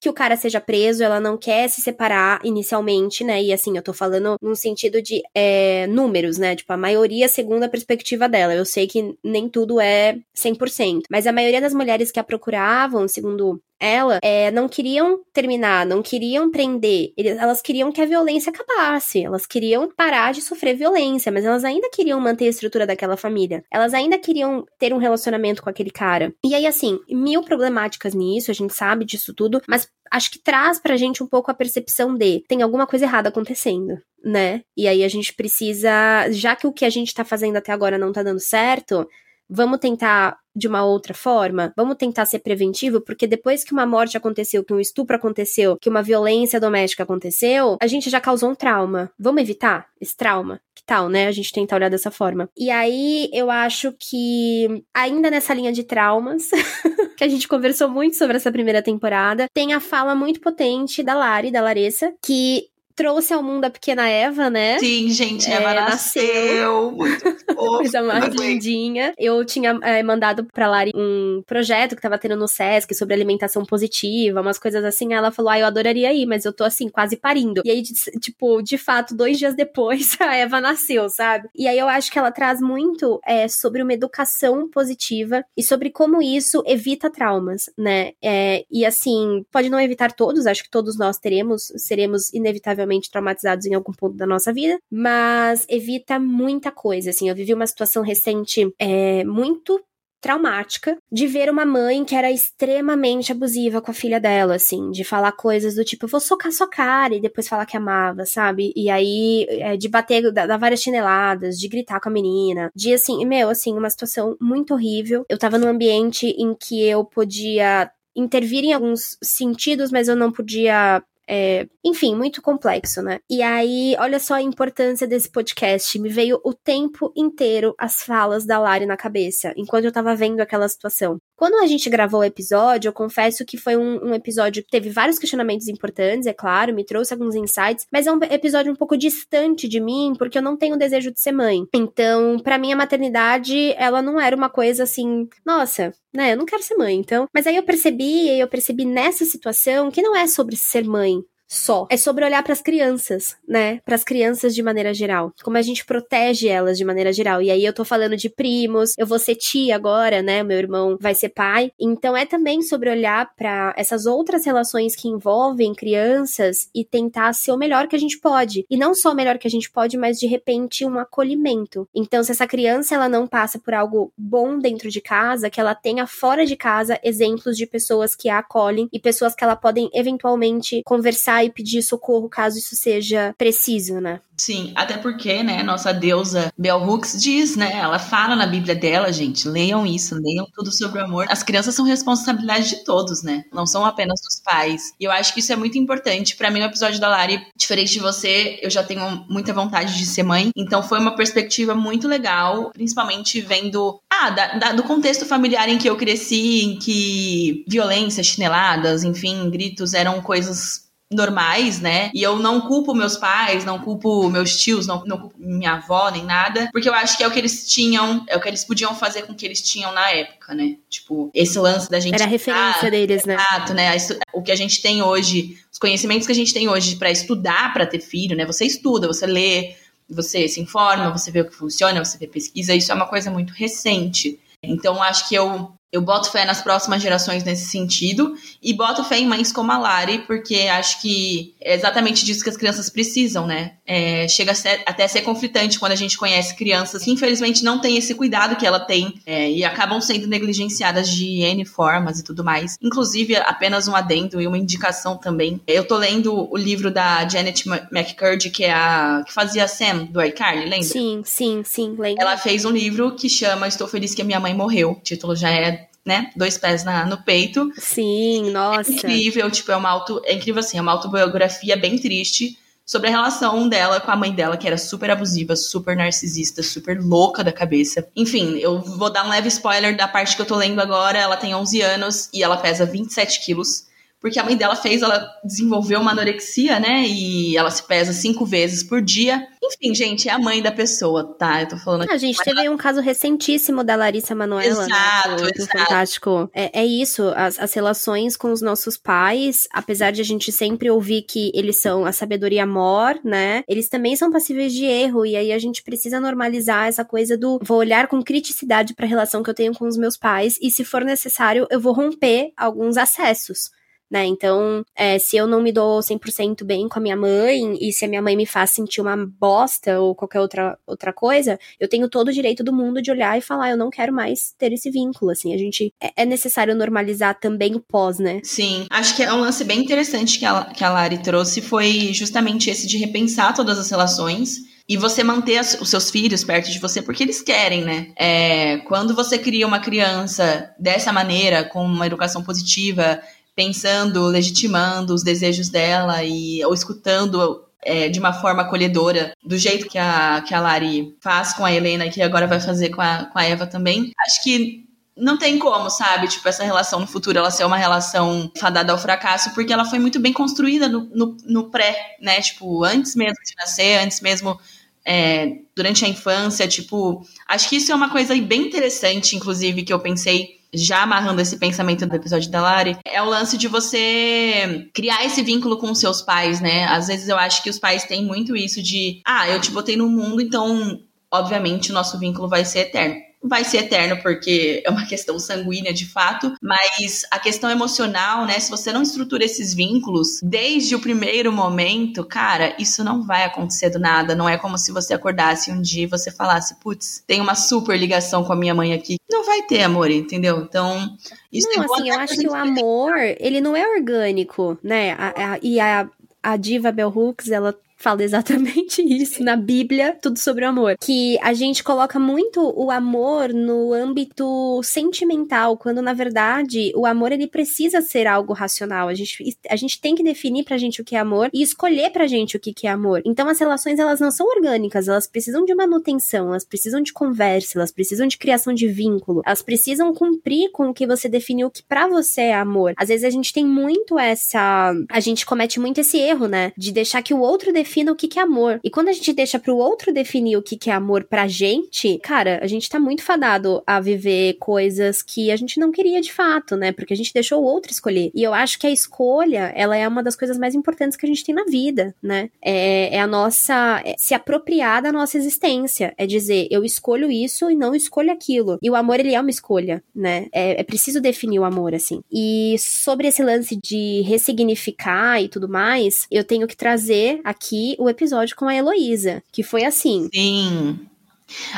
que o cara seja preso, ela não quer se separar inicialmente, né? E assim, eu tô falando num sentido de é, números, né? Tipo, a maioria segundo a perspectiva dela. Eu sei que nem tudo é 100%, mas a maioria das mulheres que a procuravam, segundo ela, é, não queriam terminar, não queriam prender. Elas queriam que a violência acabasse. Elas queriam parar de sofrer violência, mas elas ainda queriam manter a estrutura daquela família. Elas ainda queriam ter um relacionamento com aquele cara. E aí, assim, mil problemáticas nisso, a gente sabe disso tudo, mas acho que traz pra gente um pouco a percepção de tem alguma coisa errada acontecendo, né? E aí a gente precisa, já que o que a gente tá fazendo até agora não tá dando certo, vamos tentar de uma outra forma? Vamos tentar ser preventivo, porque depois que uma morte aconteceu, que um estupro aconteceu, que uma violência doméstica aconteceu, a gente já causou um trauma. Vamos evitar esse trauma? Que tal, né? A gente tentar olhar dessa forma. E aí eu acho que, ainda nessa linha de traumas, que a gente conversou muito sobre essa primeira temporada, tem a fala muito potente da Lari, da Larissa, que trouxe ao mundo a pequena Eva, né? Sim, gente, Eva é, nasceu. Muito Coisa mais lindinha. Eu tinha é, mandado pra Lari um projeto que tava tendo no Sesc sobre alimentação positiva, umas coisas assim. Ela falou, ah, eu adoraria ir, mas eu tô assim, quase parindo. E aí, tipo, de fato, dois dias depois, a Eva nasceu, sabe? E aí eu acho que ela traz muito é, sobre uma educação positiva e sobre como isso evita traumas, né? É, e assim, pode não evitar todos, acho que todos nós teremos, seremos inevitavelmente traumatizados em algum ponto da nossa vida, mas evita muita coisa. Assim, eu vivi uma situação recente é, muito traumática de ver uma mãe que era extremamente abusiva com a filha dela, assim, de falar coisas do tipo, eu vou socar sua cara e depois falar que amava, sabe? E aí, é, de bater, dar várias chineladas, de gritar com a menina, de assim, meu, assim, uma situação muito horrível. Eu tava num ambiente em que eu podia intervir em alguns sentidos, mas eu não podia é, enfim, muito complexo, né? E aí, olha só a importância desse podcast. Me veio o tempo inteiro as falas da Lari na cabeça, enquanto eu tava vendo aquela situação. Quando a gente gravou o episódio, eu confesso que foi um, um episódio que teve vários questionamentos importantes, é claro, me trouxe alguns insights, mas é um episódio um pouco distante de mim, porque eu não tenho desejo de ser mãe. Então, para mim, a maternidade, ela não era uma coisa assim, nossa, né, eu não quero ser mãe, então. Mas aí eu percebi, eu percebi nessa situação que não é sobre ser mãe, só. É sobre olhar para as crianças, né? Para as crianças de maneira geral. Como a gente protege elas de maneira geral. E aí eu tô falando de primos, eu vou ser tia agora, né? Meu irmão vai ser pai. Então é também sobre olhar para essas outras relações que envolvem crianças e tentar ser o melhor que a gente pode. E não só o melhor que a gente pode, mas de repente um acolhimento. Então se essa criança ela não passa por algo bom dentro de casa, que ela tenha fora de casa exemplos de pessoas que a acolhem e pessoas que ela podem eventualmente conversar e pedir socorro caso isso seja preciso, né? Sim, até porque, né, nossa deusa Bell Hooks diz, né, ela fala na Bíblia dela, gente, leiam isso, leiam tudo sobre o amor. As crianças são responsabilidade de todos, né, não são apenas dos pais. E eu acho que isso é muito importante. Para mim, o episódio da Lari, diferente de você, eu já tenho muita vontade de ser mãe, então foi uma perspectiva muito legal, principalmente vendo, ah, da, da, do contexto familiar em que eu cresci, em que violência, chineladas, enfim, gritos eram coisas normais, né? E eu não culpo meus pais, não culpo meus tios, não, não culpo minha avó, nem nada, porque eu acho que é o que eles tinham, é o que eles podiam fazer com o que eles tinham na época, né? Tipo, esse lance da gente. Era a referência ah, deles, né? Exato, né? O que a gente tem hoje, os conhecimentos que a gente tem hoje para estudar para ter filho, né? Você estuda, você lê, você se informa, você vê o que funciona, você vê pesquisa, isso é uma coisa muito recente. Então, acho que eu Eu boto fé nas próximas gerações nesse sentido e boto fé em mães como a Lari, porque acho que é exatamente disso que as crianças precisam, né? É, chega a ser, até a ser conflitante quando a gente conhece crianças que infelizmente não têm esse cuidado que ela tem é, e acabam sendo negligenciadas de N formas e tudo mais. Inclusive, apenas um adendo e uma indicação também. Eu tô lendo o livro da Janet McCurdy, que é a que fazia a Sam do iCarly, lembra? Sim, sim, sim, lembro. Ela fez um livro que chama Estou Feliz que a Minha Mãe Morreu. O título já é né? Dois pés na, no peito. Sim, nossa. É incrível, tipo, é uma auto. É incrível assim, é uma autobiografia bem triste sobre a relação dela com a mãe dela, que era super abusiva, super narcisista, super louca da cabeça. Enfim, eu vou dar um leve spoiler da parte que eu tô lendo agora. Ela tem 11 anos e ela pesa 27 quilos porque a mãe dela fez ela desenvolver uma anorexia, né? E ela se pesa cinco vezes por dia. Enfim, gente, é a mãe da pessoa, tá? Eu tô falando aqui. A gente teve ela... um caso recentíssimo da Larissa Manoela, né? exato, né? exato. fantástico. É, é isso, as, as relações com os nossos pais, apesar de a gente sempre ouvir que eles são a sabedoria mor, né? Eles também são passíveis de erro, e aí a gente precisa normalizar essa coisa do vou olhar com criticidade para a relação que eu tenho com os meus pais, e se for necessário, eu vou romper alguns acessos né? Então, é, se eu não me dou 100% bem com a minha mãe, e se a minha mãe me faz sentir uma bosta ou qualquer outra, outra coisa, eu tenho todo o direito do mundo de olhar e falar, eu não quero mais ter esse vínculo, assim, a gente, é, é necessário normalizar também o pós, né? Sim, acho que é um lance bem interessante que a, que a Lari trouxe, foi justamente esse de repensar todas as relações, e você manter os seus filhos perto de você porque eles querem, né? É, quando você cria uma criança dessa maneira, com uma educação positiva, pensando, legitimando os desejos dela e ou escutando é, de uma forma acolhedora, do jeito que a, que a Lari faz com a Helena e que agora vai fazer com a, com a Eva também. Acho que não tem como, sabe? Tipo, essa relação no futuro ela ser uma relação fadada ao fracasso, porque ela foi muito bem construída no, no, no pré, né? Tipo, antes mesmo de nascer, antes mesmo é, durante a infância, tipo, acho que isso é uma coisa bem interessante, inclusive, que eu pensei já amarrando esse pensamento do episódio da Lari, é o lance de você criar esse vínculo com os seus pais, né? Às vezes eu acho que os pais têm muito isso de, ah, eu te botei no mundo, então, obviamente, o nosso vínculo vai ser eterno vai ser eterno porque é uma questão sanguínea de fato, mas a questão emocional, né? Se você não estrutura esses vínculos desde o primeiro momento, cara, isso não vai acontecer do nada. Não é como se você acordasse um dia e você falasse, putz, tem uma super ligação com a minha mãe aqui. Não vai ter amor, entendeu? Então, isso não, é assim, eu acho que o amor, ele não é orgânico, né? A, a, e a, a diva Bell Hooks, ela fala exatamente isso na Bíblia, tudo sobre o amor. Que a gente coloca muito o amor no âmbito sentimental, quando na verdade o amor ele precisa ser algo racional. A gente, a gente tem que definir pra gente o que é amor e escolher pra gente o que, que é amor. Então as relações elas não são orgânicas, elas precisam de manutenção, elas precisam de conversa, elas precisam de criação de vínculo, elas precisam cumprir com o que você definiu que para você é amor. Às vezes a gente tem muito essa. A gente comete muito esse erro, né? De deixar que o outro defina defina o que, que é amor. E quando a gente deixa pro outro definir o que, que é amor pra gente, cara, a gente tá muito fadado a viver coisas que a gente não queria de fato, né? Porque a gente deixou o outro escolher. E eu acho que a escolha, ela é uma das coisas mais importantes que a gente tem na vida, né? É, é a nossa. É se apropriar da nossa existência. É dizer, eu escolho isso e não escolho aquilo. E o amor, ele é uma escolha, né? É, é preciso definir o amor, assim. E sobre esse lance de ressignificar e tudo mais, eu tenho que trazer aqui o episódio com a Heloísa, que foi assim. Sim.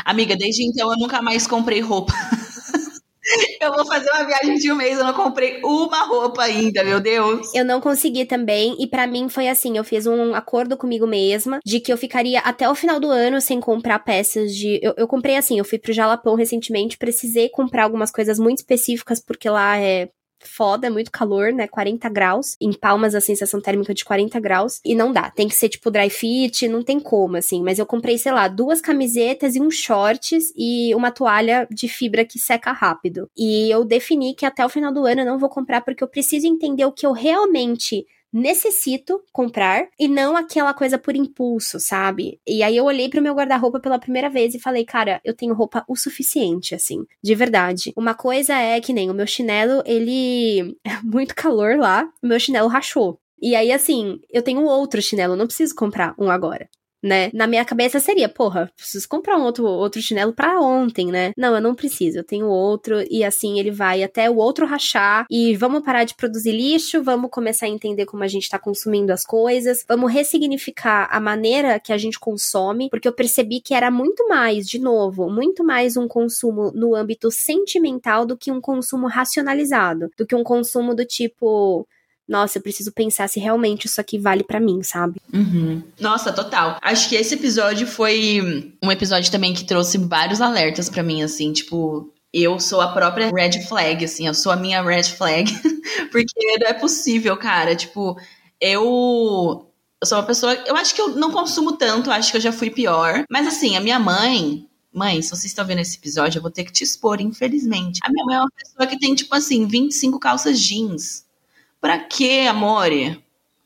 Amiga, desde então eu nunca mais comprei roupa. Eu vou fazer uma viagem de um mês, eu não comprei uma roupa ainda, meu Deus. Eu não consegui também, e para mim foi assim: eu fiz um acordo comigo mesma de que eu ficaria até o final do ano sem comprar peças de. Eu, eu comprei assim, eu fui pro Jalapão recentemente, precisei comprar algumas coisas muito específicas, porque lá é foda, é muito calor, né? 40 graus. Em Palmas a sensação térmica de 40 graus. E não dá. Tem que ser tipo dry fit, não tem como, assim. Mas eu comprei, sei lá, duas camisetas e uns shorts e uma toalha de fibra que seca rápido. E eu defini que até o final do ano eu não vou comprar porque eu preciso entender o que eu realmente necessito comprar e não aquela coisa por impulso, sabe? E aí eu olhei pro meu guarda-roupa pela primeira vez e falei, cara, eu tenho roupa o suficiente, assim, de verdade. Uma coisa é que nem o meu chinelo, ele. muito calor lá, o meu chinelo rachou. E aí, assim, eu tenho outro chinelo, não preciso comprar um agora né? Na minha cabeça seria, porra, preciso comprar um outro, outro chinelo para ontem, né? Não, eu não preciso, eu tenho outro e assim ele vai até o outro rachar e vamos parar de produzir lixo, vamos começar a entender como a gente tá consumindo as coisas, vamos ressignificar a maneira que a gente consome, porque eu percebi que era muito mais, de novo, muito mais um consumo no âmbito sentimental do que um consumo racionalizado, do que um consumo do tipo nossa, eu preciso pensar se realmente isso aqui vale para mim, sabe? Uhum. Nossa, total. Acho que esse episódio foi um episódio também que trouxe vários alertas para mim, assim, tipo, eu sou a própria red flag, assim, eu sou a minha red flag. Porque não é possível, cara. Tipo, eu. Eu sou uma pessoa. Eu acho que eu não consumo tanto, acho que eu já fui pior. Mas assim, a minha mãe. Mãe, se vocês estão vendo esse episódio, eu vou ter que te expor, infelizmente. A minha mãe é uma pessoa que tem, tipo assim, 25 calças jeans. Pra quê, amore?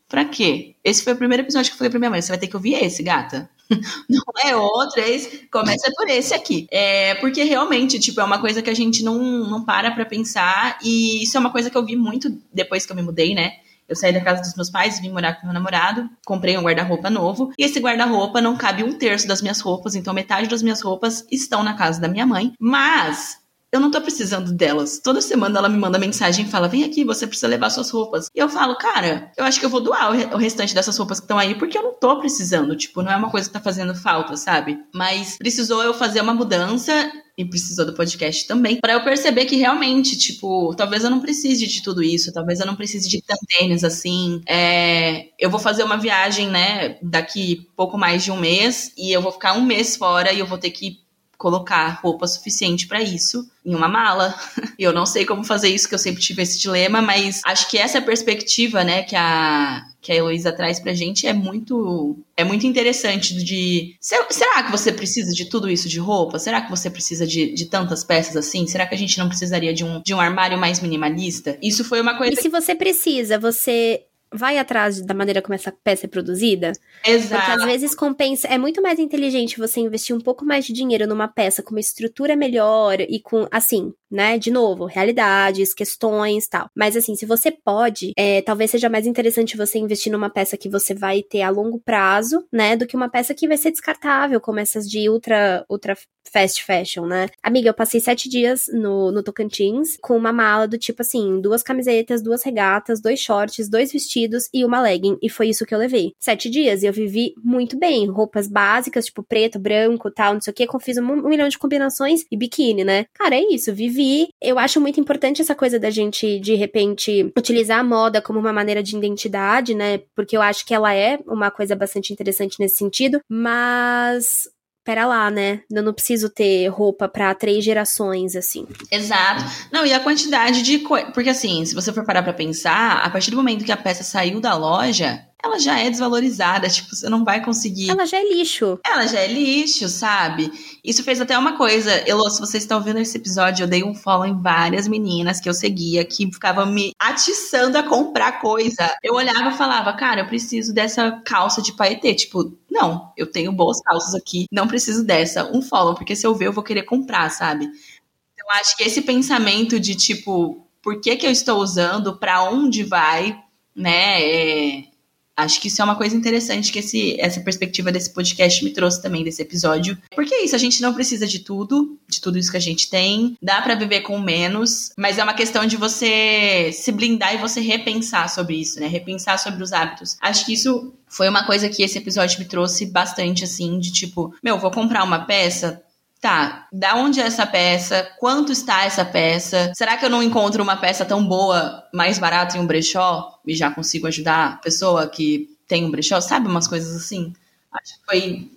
Pra quê? Esse foi o primeiro episódio que eu falei pra minha mãe. Você vai ter que ouvir esse, gata. Não é outro, é esse. Começa por esse aqui. É, porque realmente, tipo, é uma coisa que a gente não, não para pra pensar. E isso é uma coisa que eu vi muito depois que eu me mudei, né? Eu saí da casa dos meus pais, vim morar com meu namorado, comprei um guarda-roupa novo, e esse guarda-roupa não cabe um terço das minhas roupas, então metade das minhas roupas estão na casa da minha mãe. Mas eu não tô precisando delas. Toda semana ela me manda mensagem e fala: vem aqui, você precisa levar suas roupas. E eu falo, cara, eu acho que eu vou doar o, restante dessas roupas que estão aí, porque eu não tô precisando. Tipo, não é uma coisa que tá fazendo falta, sabe? Mas precisou eu fazer uma mudança e precisou do podcast também, para eu perceber que realmente, tipo, talvez eu não precise de tudo isso, talvez eu não precise de tanto tênis assim. É, eu vou fazer uma viagem, né, daqui pouco mais de um mês, e eu vou ficar um mês fora e eu vou ter que colocar roupa suficiente para isso em uma mala. Eu não sei como fazer isso, que eu sempre tive esse dilema, mas acho que essa perspectiva, né, que a que a Heloísa traz pra gente é muito é muito interessante de será que você precisa de tudo isso de roupa? Será que você precisa de, de tantas peças assim? Será que a gente não precisaria de um, de um armário mais minimalista? Isso foi uma coisa E se você precisa, você vai atrás da maneira como essa peça é produzida. Exato. Porque às vezes compensa. É muito mais inteligente você investir um pouco mais de dinheiro numa peça com uma estrutura melhor e com, assim, né? De novo, realidades, questões tal. Mas assim, se você pode, é, talvez seja mais interessante você investir numa peça que você vai ter a longo prazo, né? Do que uma peça que vai ser descartável, como essas de ultra, ultra fast fashion, né? Amiga, eu passei sete dias no, no Tocantins com uma mala do tipo assim, duas camisetas, duas regatas, dois shorts, dois vestidos e uma legging. E foi isso que eu levei. Sete dias e eu vivi muito bem. Roupas básicas, tipo preto, branco, tal, não sei o que. Fiz um, um milhão de combinações e biquíni, né? Cara, é isso. Vivi. Eu acho muito importante essa coisa da gente, de repente, utilizar a moda como uma maneira de identidade, né? Porque eu acho que ela é uma coisa bastante interessante nesse sentido. Mas pera lá, né? Eu não preciso ter roupa para três gerações, assim. Exato. Não, e a quantidade de. Porque, assim, se você for parar pra pensar, a partir do momento que a peça saiu da loja, ela já é desvalorizada, tipo, você não vai conseguir. Ela já é lixo. Ela já é lixo, sabe? Isso fez até uma coisa. Elô, se vocês estão vendo esse episódio, eu dei um follow em várias meninas que eu seguia que ficavam me atiçando a comprar coisa. Eu olhava e falava, cara, eu preciso dessa calça de paetê. Tipo, não, eu tenho boas calças aqui, não preciso dessa. Um follow, porque se eu ver, eu vou querer comprar, sabe? Então, acho que esse pensamento de tipo, por que, que eu estou usando, para onde vai, né? É Acho que isso é uma coisa interessante que esse, essa perspectiva desse podcast me trouxe também, desse episódio. Porque é isso, a gente não precisa de tudo, de tudo isso que a gente tem. Dá para viver com menos, mas é uma questão de você se blindar e você repensar sobre isso, né? Repensar sobre os hábitos. Acho que isso foi uma coisa que esse episódio me trouxe bastante, assim, de tipo, meu, vou comprar uma peça, tá, da onde é essa peça? Quanto está essa peça? Será que eu não encontro uma peça tão boa, mais barata em um brechó e já consigo ajudar a pessoa que tem um brechó? Sabe umas coisas assim? Acho que foi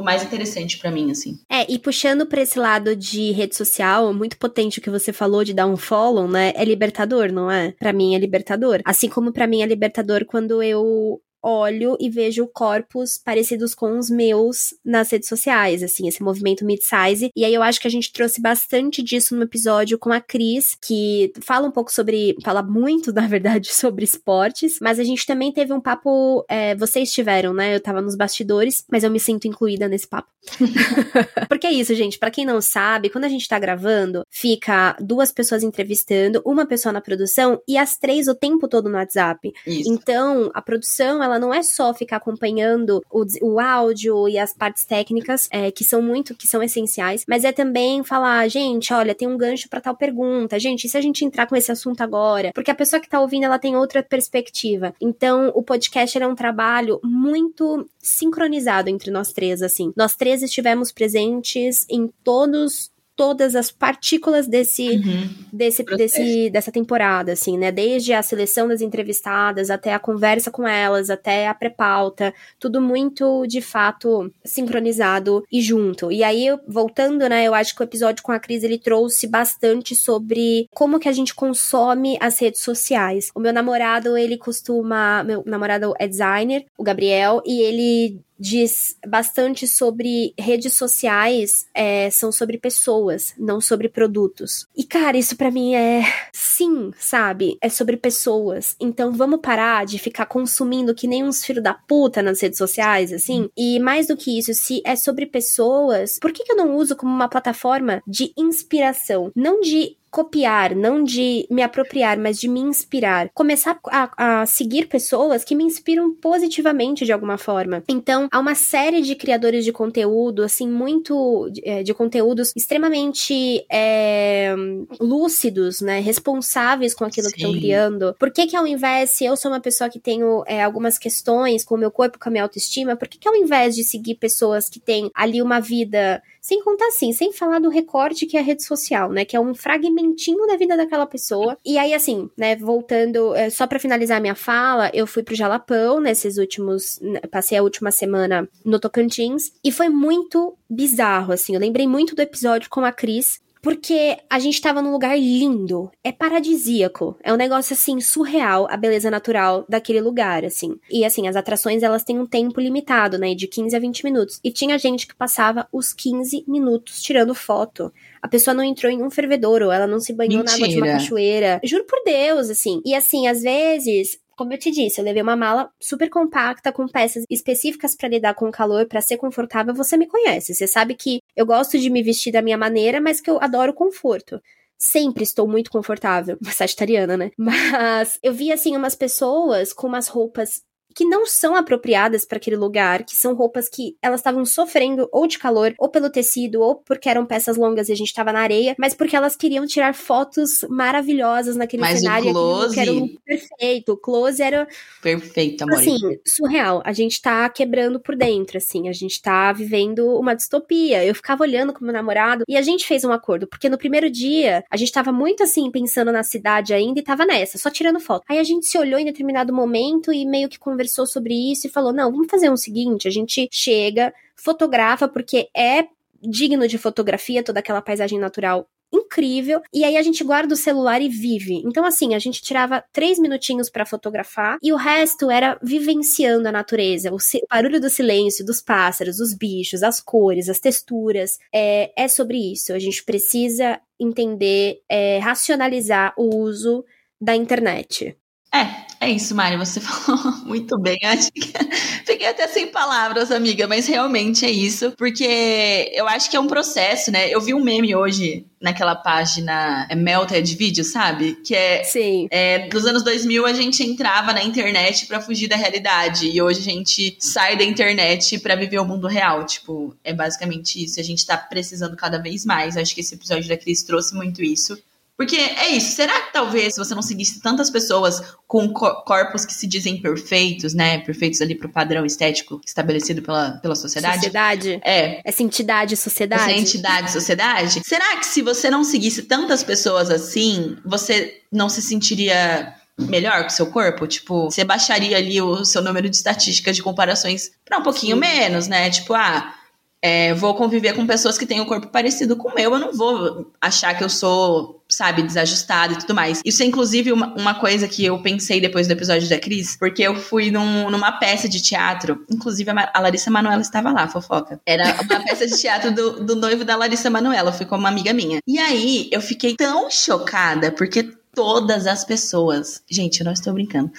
o mais interessante para mim, assim. É, e puxando pra esse lado de rede social, muito potente o que você falou de dar um follow, né? É libertador, não é? Para mim é libertador. Assim como para mim é libertador quando eu olho e vejo corpos parecidos com os meus nas redes sociais, assim, esse movimento mid-size. E aí eu acho que a gente trouxe bastante disso no episódio com a Cris, que fala um pouco sobre, fala muito, na verdade, sobre esportes, mas a gente também teve um papo, é, vocês tiveram, né? Eu tava nos bastidores, mas eu me sinto incluída nesse papo. Porque é isso, gente, para quem não sabe, quando a gente tá gravando, fica duas pessoas entrevistando, uma pessoa na produção e as três o tempo todo no WhatsApp. Isso. Então, a produção, ela não é só ficar acompanhando o, o áudio e as partes técnicas, é, que são muito, que são essenciais, mas é também falar, gente, olha, tem um gancho para tal pergunta, gente, e se a gente entrar com esse assunto agora? Porque a pessoa que tá ouvindo, ela tem outra perspectiva. Então, o podcast é um trabalho muito sincronizado entre nós três, assim. Nós três estivemos presentes em todos todas as partículas desse, uhum. desse, desse, dessa temporada, assim, né? Desde a seleção das entrevistadas até a conversa com elas, até a pré-pauta, tudo muito, de fato, sincronizado e junto. E aí, voltando, né, eu acho que o episódio com a Cris, ele trouxe bastante sobre como que a gente consome as redes sociais. O meu namorado, ele costuma, meu namorado é designer, o Gabriel, e ele diz bastante sobre redes sociais, é, são sobre pessoas, não sobre produtos. E, cara, isso para mim é sim, sabe? É sobre pessoas. Então vamos parar de ficar consumindo que nem uns filhos da puta nas redes sociais, assim. E mais do que isso, se é sobre pessoas, por que, que eu não uso como uma plataforma de inspiração? Não de copiar, não de me apropriar, mas de me inspirar. Começar a, a, seguir pessoas que me inspiram positivamente de alguma forma. Então, há uma série de criadores de conteúdo, assim, muito de, é, de conteúdos extremamente é, lúcidos, né? Responsáveis com aquilo Sim. que estão criando. Por que, que ao invés, se eu sou uma pessoa que tenho é, algumas questões com o meu corpo, com a minha autoestima, por que, que ao invés de seguir pessoas que têm ali uma vida sem contar assim, sem falar do recorte que é a rede social, né? Que é um fragmentinho da vida daquela pessoa. E aí, assim, né, voltando, é, só para finalizar a minha fala, eu fui pro Jalapão nesses últimos. Né, passei a última semana no Tocantins. E foi muito bizarro, assim. Eu lembrei muito do episódio com a Cris, porque a gente tava num lugar lindo, é paradisíaco, é um negócio assim surreal a beleza natural daquele lugar, assim. E assim, as atrações elas têm um tempo limitado, né, de 15 a 20 minutos. E tinha gente que passava os 15 minutos tirando foto. A pessoa não entrou em um fervedouro, ela não se banhou Mentira. na água de uma cachoeira. Juro por Deus, assim. E assim, às vezes como eu te disse, eu levei uma mala super compacta com peças específicas para lidar com o calor, para ser confortável. Você me conhece, você sabe que eu gosto de me vestir da minha maneira, mas que eu adoro conforto sempre estou muito confortável. Sagitariana, né? Mas eu vi, assim, umas pessoas com umas roupas que não são apropriadas para aquele lugar, que são roupas que elas estavam sofrendo ou de calor, ou pelo tecido, ou porque eram peças longas e a gente estava na areia, mas porque elas queriam tirar fotos maravilhosas naquele mas cenário. O close... Que era um perfeito. O close era. Perfeito, amor. Assim, surreal. A gente tá quebrando por dentro, assim. A gente tá vivendo uma distopia. Eu ficava olhando com meu namorado e a gente fez um acordo, porque no primeiro dia a gente tava muito assim, pensando na cidade ainda e tava nessa, só tirando foto. Aí a gente se olhou em determinado momento e meio que conversou conversou sobre isso e falou: não, vamos fazer o um seguinte: a gente chega, fotografa, porque é digno de fotografia toda aquela paisagem natural incrível. E aí a gente guarda o celular e vive. Então, assim, a gente tirava três minutinhos para fotografar e o resto era vivenciando a natureza. O, barulho do silêncio, dos pássaros, dos bichos, as cores, as texturas. É, é sobre isso. A gente precisa entender, é, racionalizar o uso da internet. É, é isso, Mari. Você falou muito bem. Acho que fiquei até sem palavras, amiga, mas realmente é isso, porque eu acho que é um processo, né? Eu vi um meme hoje naquela página é Melted Video, sabe? Que é, Sim. é nos anos 2000 a gente entrava na internet para fugir da realidade e hoje a gente sai da internet para viver o mundo real. Tipo, é basicamente isso. A gente tá precisando cada vez mais. Acho que esse episódio da Cris trouxe muito isso. Porque é isso. Será que talvez se você não seguisse tantas pessoas com corpos que se dizem perfeitos, né? Perfeitos ali pro padrão estético estabelecido pela, pela sociedade? Sociedade? É. Essa entidade sociedade? Essa entidade sociedade? Será que se você não seguisse tantas pessoas assim, você não se sentiria melhor com o seu corpo? Tipo, você baixaria ali o seu número de estatísticas de comparações para um pouquinho Sim. menos, né? Tipo, ah é, vou conviver com pessoas que têm um corpo parecido com o meu, eu não vou achar que eu sou, sabe, desajustada e tudo mais. Isso é, inclusive, uma, uma coisa que eu pensei depois do episódio da Cris, porque eu fui num, numa peça de teatro, inclusive a, a Larissa Manoela estava lá, fofoca. Era uma peça de teatro do, do noivo da Larissa Manoela, foi com uma amiga minha. E aí, eu fiquei tão chocada, porque todas as pessoas, gente, eu não estou brincando,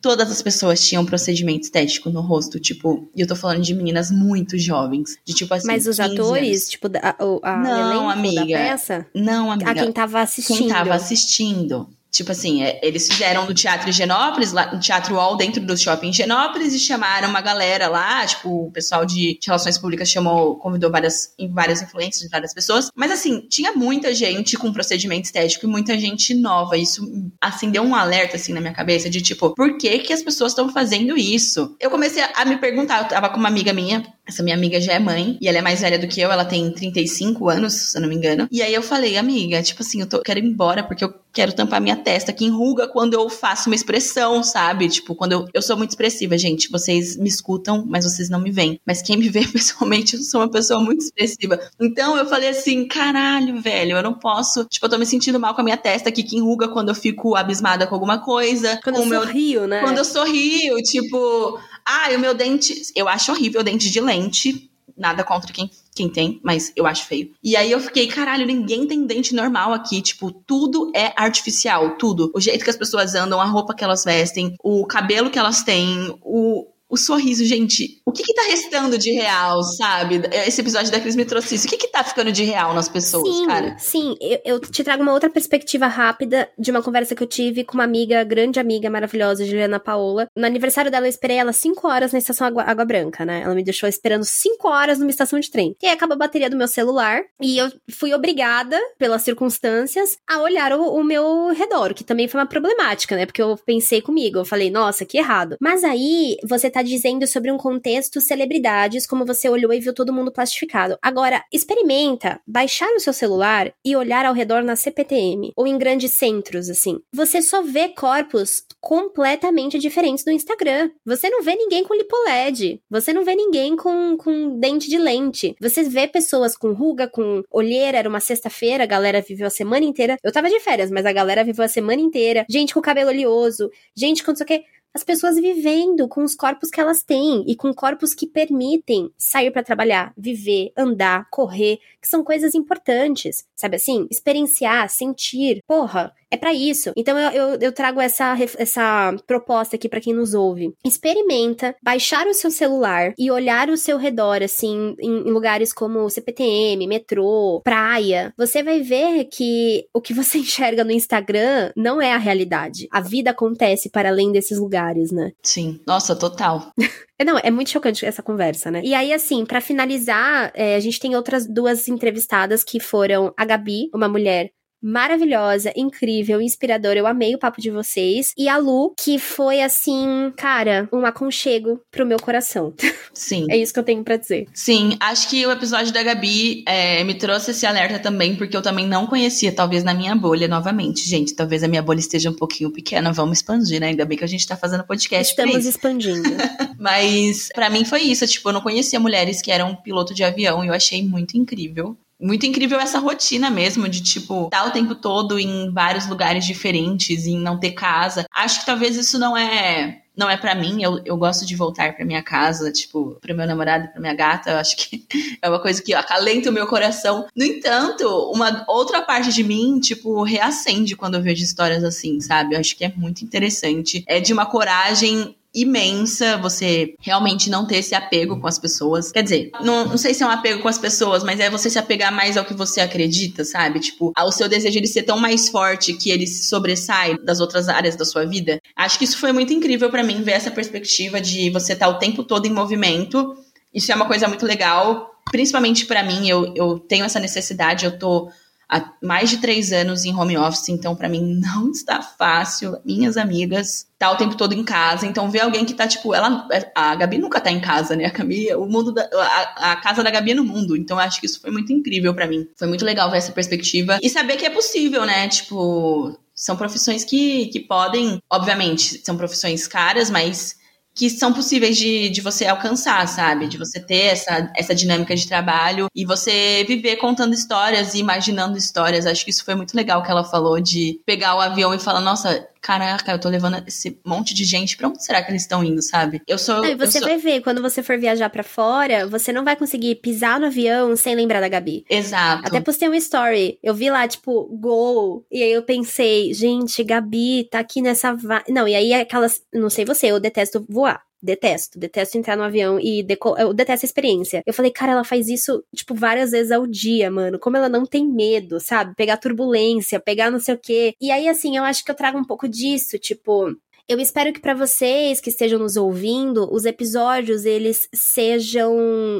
todas as pessoas tinham procedimento estético no rosto, tipo, e eu tô falando de meninas muito jovens, de tipo assim. Mas os atores, anos. tipo, a, a não, amiga, peça? Não, amiga. A quem tava assistindo. Quem tava assistindo. Tipo assim, é, eles fizeram no Teatro Higienópolis, lá no Teatro Hall, dentro do Shopping Higienópolis, e chamaram uma galera lá, tipo, o pessoal de relações públicas chamou, convidou várias, várias influências de várias pessoas. Mas assim, tinha muita gente com procedimento estético e muita gente nova. Isso acendeu um alerta, assim, na minha cabeça, de tipo, por que que as pessoas estão fazendo isso? Eu comecei a me perguntar, eu tava com uma amiga minha, essa minha amiga já é mãe, e ela é mais velha do que eu, ela tem 35 anos, se eu não me engano. E aí eu falei, amiga, tipo assim, eu tô, quero ir embora porque eu quero tampar minha testa que enruga quando eu faço uma expressão, sabe? Tipo, quando eu, eu sou muito expressiva, gente. Vocês me escutam, mas vocês não me veem. Mas quem me vê pessoalmente, eu sou uma pessoa muito expressiva. Então eu falei assim, caralho, velho, eu não posso. Tipo, eu tô me sentindo mal com a minha testa aqui que enruga quando eu fico abismada com alguma coisa. Quando eu meu... sorrio, né? Quando eu sorrio, tipo. Ah, o meu dente. Eu acho horrível dente de lente. Nada contra quem quem tem, mas eu acho feio. E aí eu fiquei, caralho, ninguém tem dente normal aqui. Tipo, tudo é artificial, tudo. O jeito que as pessoas andam, a roupa que elas vestem, o cabelo que elas têm, o, o sorriso, gente, o que que tá restando de real, sabe? Esse episódio da Cris me trouxe isso. O que que tá ficando de real nas pessoas, sim, cara? Sim, eu, eu, te trago uma outra perspectiva rápida de uma conversa que eu tive com uma amiga, grande amiga, maravilhosa, Juliana Paola. No aniversário dela, eu esperei ela cinco horas na estação Água, Água Branca, né? Ela me deixou esperando cinco horas numa estação de trem. E aí acabou a bateria do meu celular e eu fui obrigada, pelas circunstâncias, a olhar o, o meu redor, que também foi uma problemática, né? Porque eu pensei comigo, eu falei, nossa, que errado. Mas aí, você tá dizendo sobre um contexto celebridades, como você olhou e viu todo mundo plastificado. Agora, experimenta baixar o seu celular e olhar ao redor na CPTM ou em grandes centros, assim. Você só vê corpos completamente diferentes do Instagram. Você não vê ninguém com lipoled. Você não vê ninguém com, com dente de lente. Você vê pessoas com ruga, com olheira. Era uma sexta-feira, a galera viveu a semana inteira. Eu tava de férias, mas a galera viveu a semana inteira. Gente com cabelo oleoso, gente com não sei o que as pessoas vivendo com os corpos que elas têm e com corpos que permitem sair para trabalhar, viver, andar, correr, que são coisas importantes, sabe assim? Experienciar, sentir. Porra, é para isso. Então eu, eu, eu, trago essa, essa proposta aqui para quem nos ouve. Experimenta baixar o seu celular e olhar o seu redor, assim, em, em lugares como CPTM, metrô, praia. Você vai ver que o que você enxerga no Instagram não é a realidade. A vida acontece para além desses lugares, né? Sim. Nossa, total. É, não, é muito chocante essa conversa, né? E aí, assim, para finalizar, é, a gente tem outras duas entrevistadas que foram a Gabi, uma mulher maravilhosa, incrível, inspiradora. Eu amei o papo de vocês. E a Lu, que foi assim, cara, um aconchego pro meu coração. Sim. é isso que eu tenho para dizer. Sim, acho que o episódio da Gabi é, me trouxe esse alerta também, porque eu também não conhecia, talvez na minha bolha novamente. Gente, talvez a minha bolha esteja um pouquinho pequena. Vamos expandir, né? Ainda bem que a gente tá fazendo podcast. Estamos expandindo. Mas para mim foi isso. Tipo, eu não conhecia mulheres que eram piloto de avião e eu achei muito incrível muito incrível essa rotina mesmo de tipo estar tá o tempo todo em vários lugares diferentes e não ter casa. Acho que talvez isso não é não é para mim, eu, eu gosto de voltar para minha casa, tipo, pro meu namorado, pra minha gata, eu acho que é uma coisa que acalenta o meu coração. No entanto, uma outra parte de mim, tipo, reacende quando eu vejo histórias assim, sabe? Eu acho que é muito interessante. É de uma coragem imensa você realmente não ter esse apego com as pessoas. Quer dizer, não, não sei se é um apego com as pessoas, mas é você se apegar mais ao que você acredita, sabe? Tipo, ao seu desejo de ser tão mais forte que ele se sobressai das outras áreas da sua vida. Acho que isso foi muito incrível para mim ver essa perspectiva de você estar tá o tempo todo em movimento. Isso é uma coisa muito legal, principalmente para mim, eu, eu tenho essa necessidade, eu tô há mais de três anos em home office, então para mim não está fácil. Minhas amigas tá o tempo todo em casa, então ver alguém que tá tipo, ela, a Gabi nunca tá em casa, né? A Gabi, o mundo da, a, a casa da Gabi é no mundo, então acho que isso foi muito incrível para mim. Foi muito legal ver essa perspectiva e saber que é possível, né? Tipo, são profissões que, que podem, obviamente, são profissões caras, mas que são possíveis de, de você alcançar, sabe? De você ter essa, essa dinâmica de trabalho e você viver contando histórias e imaginando histórias. Acho que isso foi muito legal que ela falou de pegar o avião e falar, nossa, caraca, eu tô levando esse monte de gente, pra onde será que eles estão indo, sabe? Eu sou. Você sou... vai ver, quando você for viajar para fora, você não vai conseguir pisar no avião sem lembrar da Gabi. Exato. Até postei um story. Eu vi lá, tipo, gol. E aí eu pensei, gente, Gabi tá aqui nessa. Va... Não, e aí aquelas. Não sei você, eu detesto voar. Detesto. Detesto entrar no avião e deco... eu detesto a experiência. Eu falei, cara, ela faz isso, tipo, várias vezes ao dia, mano. Como ela não tem medo, sabe? Pegar turbulência, pegar não sei o quê. E aí, assim, eu acho que eu trago um pouco disso, tipo, eu espero que para vocês que estejam nos ouvindo, os episódios eles sejam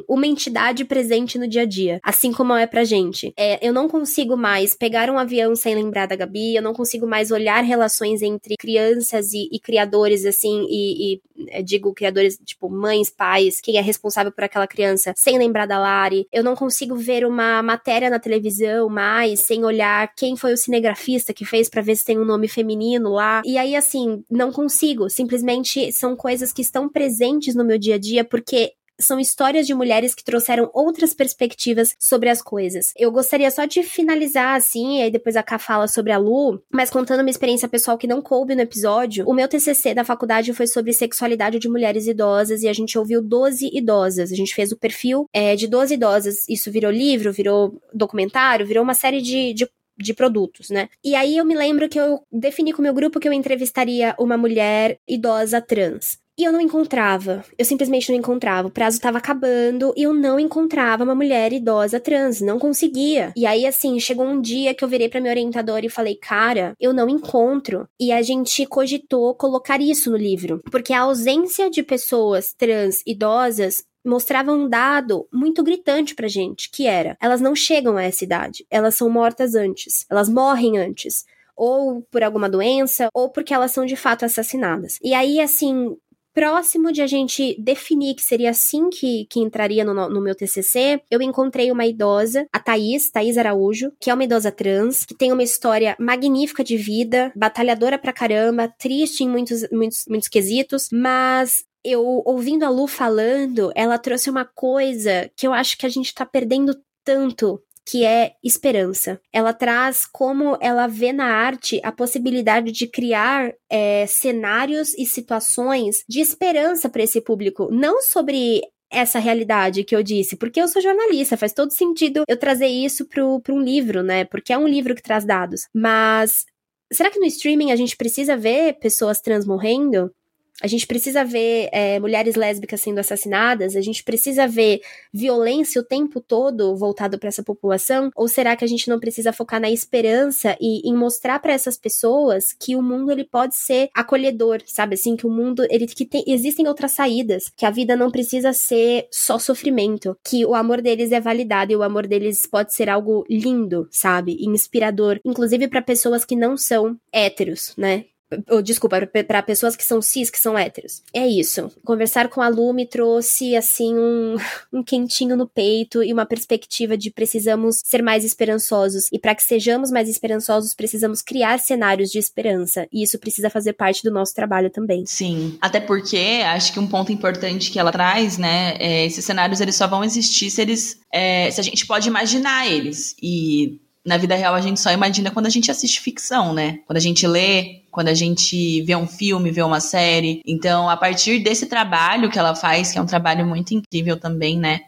uma entidade presente no dia a dia, assim como é pra gente. É, eu não consigo mais pegar um avião sem lembrar da Gabi, eu não consigo mais olhar relações entre crianças e, e criadores, assim, e, e é, digo criadores, tipo, mães, pais, quem é responsável por aquela criança, sem lembrar da Lari. Eu não consigo ver uma matéria na televisão mais sem olhar quem foi o cinegrafista que fez para ver se tem um nome feminino lá. E aí, assim, não consigo. Simplesmente são coisas que estão presentes no meu dia a dia porque são histórias de mulheres que trouxeram outras perspectivas sobre as coisas. Eu gostaria só de finalizar assim, e aí depois a Ká fala sobre a Lu, mas contando uma experiência pessoal que não coube no episódio. O meu TCC da faculdade foi sobre sexualidade de mulheres idosas e a gente ouviu 12 idosas. A gente fez o perfil é, de 12 idosas. Isso virou livro, virou documentário, virou uma série de, de de produtos, né? E aí eu me lembro que eu defini com o meu grupo que eu entrevistaria uma mulher idosa trans. E eu não encontrava. Eu simplesmente não encontrava. O prazo tava acabando e eu não encontrava uma mulher idosa trans. Não conseguia. E aí, assim, chegou um dia que eu virei pra minha orientadora e falei, cara, eu não encontro. E a gente cogitou colocar isso no livro. Porque a ausência de pessoas trans idosas mostrava um dado muito gritante pra gente, que era: elas não chegam a essa idade, elas são mortas antes, elas morrem antes ou por alguma doença, ou porque elas são de fato assassinadas. E aí, assim, próximo de a gente definir que seria assim que, que entraria no, no meu TCC, eu encontrei uma idosa, a Thaís, Thaís Araújo, que é uma idosa trans, que tem uma história magnífica de vida, batalhadora pra caramba, triste em muitos, muitos, muitos quesitos, mas eu ouvindo a Lu falando, ela trouxe uma coisa que eu acho que a gente tá perdendo tanto, que é esperança. Ela traz como ela vê na arte a possibilidade de criar é, cenários e situações de esperança para esse público, não sobre essa realidade que eu disse, porque eu sou jornalista, faz todo sentido eu trazer isso para um livro, né? Porque é um livro que traz dados. Mas será que no streaming a gente precisa ver pessoas trans morrendo? A gente precisa ver é, mulheres lésbicas sendo assassinadas? A gente precisa ver violência o tempo todo voltado para essa população? Ou será que a gente não precisa focar na esperança e em mostrar para essas pessoas que o mundo ele pode ser acolhedor, sabe? Assim, que o mundo ele que tem, existem outras saídas, que a vida não precisa ser só sofrimento, que o amor deles é validado e o amor deles pode ser algo lindo, sabe? Inspirador, inclusive para pessoas que não são héteros, né? Ou, desculpa, para pessoas que são cis, que são héteros. É isso. Conversar com a Lu me trouxe, assim, um, um quentinho no peito e uma perspectiva de precisamos ser mais esperançosos. E para que sejamos mais esperançosos, precisamos criar cenários de esperança. E isso precisa fazer parte do nosso trabalho também. Sim. Até porque acho que um ponto importante que ela traz, né, é, esses cenários eles só vão existir se eles. É, se a gente pode imaginar eles. E na vida real a gente só imagina quando a gente assiste ficção, né? Quando a gente lê, quando a gente vê um filme, vê uma série. Então, a partir desse trabalho que ela faz, que é um trabalho muito incrível também, né?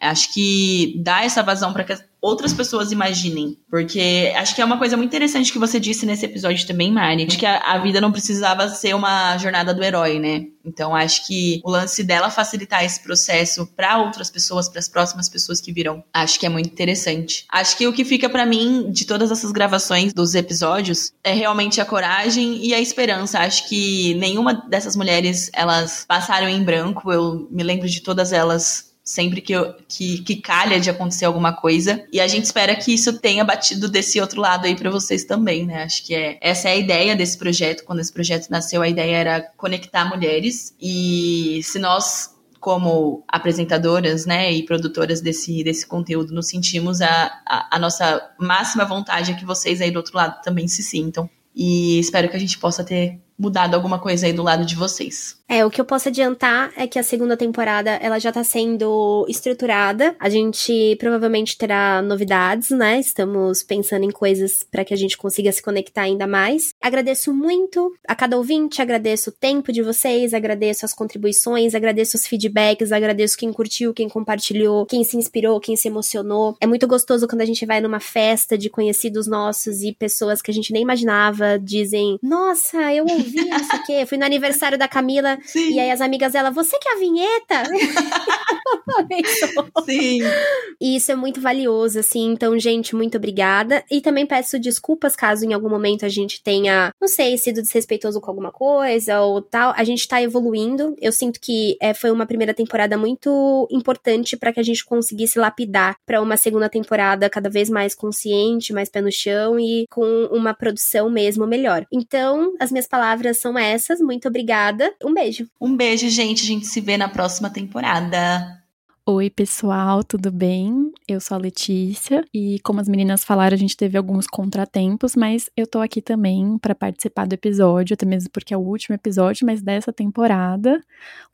Acho que dá essa vazão para que outras pessoas imaginem. Porque acho que é uma coisa muito interessante que você disse nesse episódio também, Mari, de que a, a vida não precisava ser uma jornada do herói, né? Então acho que o lance dela facilitar esse processo para outras pessoas, para as próximas pessoas que virão, acho que é muito interessante. Acho que o que fica para mim de todas essas gravações dos episódios é realmente a coragem e a esperança. Acho que nenhuma dessas mulheres elas passaram em branco. Eu me lembro de todas elas sempre que, eu, que, que calha de acontecer alguma coisa. E a gente espera que isso tenha batido desse outro lado aí para vocês também, né? Acho que é essa é a ideia desse projeto. Quando esse projeto nasceu, a ideia era conectar mulheres. E se nós como apresentadoras, né, e produtoras desse, desse conteúdo, nos sentimos a, a, a nossa máxima vontade é que vocês aí do outro lado também se sintam. E espero que a gente possa ter mudado alguma coisa aí do lado de vocês. É, o que eu posso adiantar é que a segunda temporada ela já tá sendo estruturada. A gente provavelmente terá novidades, né? Estamos pensando em coisas para que a gente consiga se conectar ainda mais. Agradeço muito a cada ouvinte, agradeço o tempo de vocês, agradeço as contribuições, agradeço os feedbacks, agradeço quem curtiu, quem compartilhou, quem se inspirou, quem se emocionou. É muito gostoso quando a gente vai numa festa de conhecidos nossos e pessoas que a gente nem imaginava dizem: "Nossa, eu ouvi isso aqui, fui no aniversário da Camila vinheta. Sim. E aí as amigas dela, você que é a vinheta? Sim. E isso é muito valioso, assim. Então, gente, muito obrigada. E também peço desculpas caso em algum momento a gente tenha, não sei, sido desrespeitoso com alguma coisa ou tal. A gente tá evoluindo. Eu sinto que é, foi uma primeira temporada muito importante para que a gente conseguisse lapidar para uma segunda temporada cada vez mais consciente, mais pé no chão e com uma produção mesmo melhor. Então, as minhas palavras são essas. Muito obrigada. Um beijo. Um beijo, gente. A gente se vê na próxima temporada. Oi, pessoal, tudo bem? Eu sou a Letícia e, como as meninas falaram, a gente teve alguns contratempos, mas eu tô aqui também para participar do episódio, até mesmo porque é o último episódio, mas dessa temporada.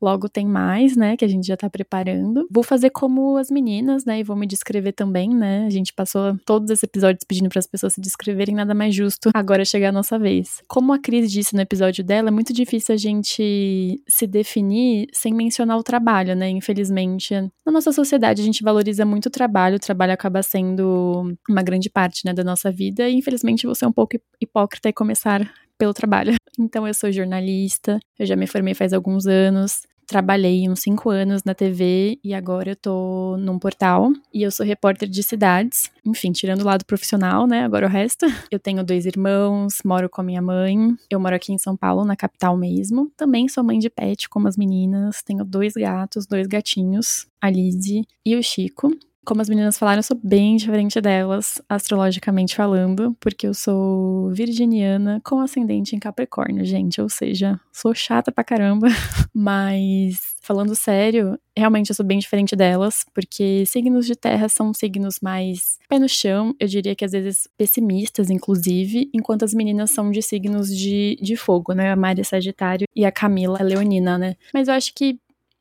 Logo tem mais, né, que a gente já tá preparando. Vou fazer como as meninas, né, e vou me descrever também, né? A gente passou todos esses episódios pedindo para as pessoas se descreverem, nada mais justo agora chegar a nossa vez. Como a Cris disse no episódio dela, é muito difícil a gente se definir sem mencionar o trabalho, né? Infelizmente na nossa sociedade, a gente valoriza muito o trabalho, o trabalho acaba sendo uma grande parte né, da nossa vida, e infelizmente você é um pouco hipócrita e começar pelo trabalho. Então, eu sou jornalista, eu já me formei faz alguns anos, trabalhei uns cinco anos na TV e agora eu tô num portal e eu sou repórter de cidades. Enfim, tirando o lado profissional, né? Agora o resto. Eu tenho dois irmãos, moro com a minha mãe. Eu moro aqui em São Paulo, na capital mesmo. Também sou mãe de pet, como as meninas. Tenho dois gatos, dois gatinhos, a Lizzie e o Chico. Como as meninas falaram, eu sou bem diferente delas, astrologicamente falando, porque eu sou virginiana com ascendente em Capricórnio, gente. Ou seja, sou chata pra caramba. Mas, falando sério, realmente eu sou bem diferente delas, porque signos de terra são signos mais pé no chão, eu diria que às vezes pessimistas, inclusive, enquanto as meninas são de signos de, de fogo, né? A Mari é Sagitário e a Camila é Leonina, né? Mas eu acho que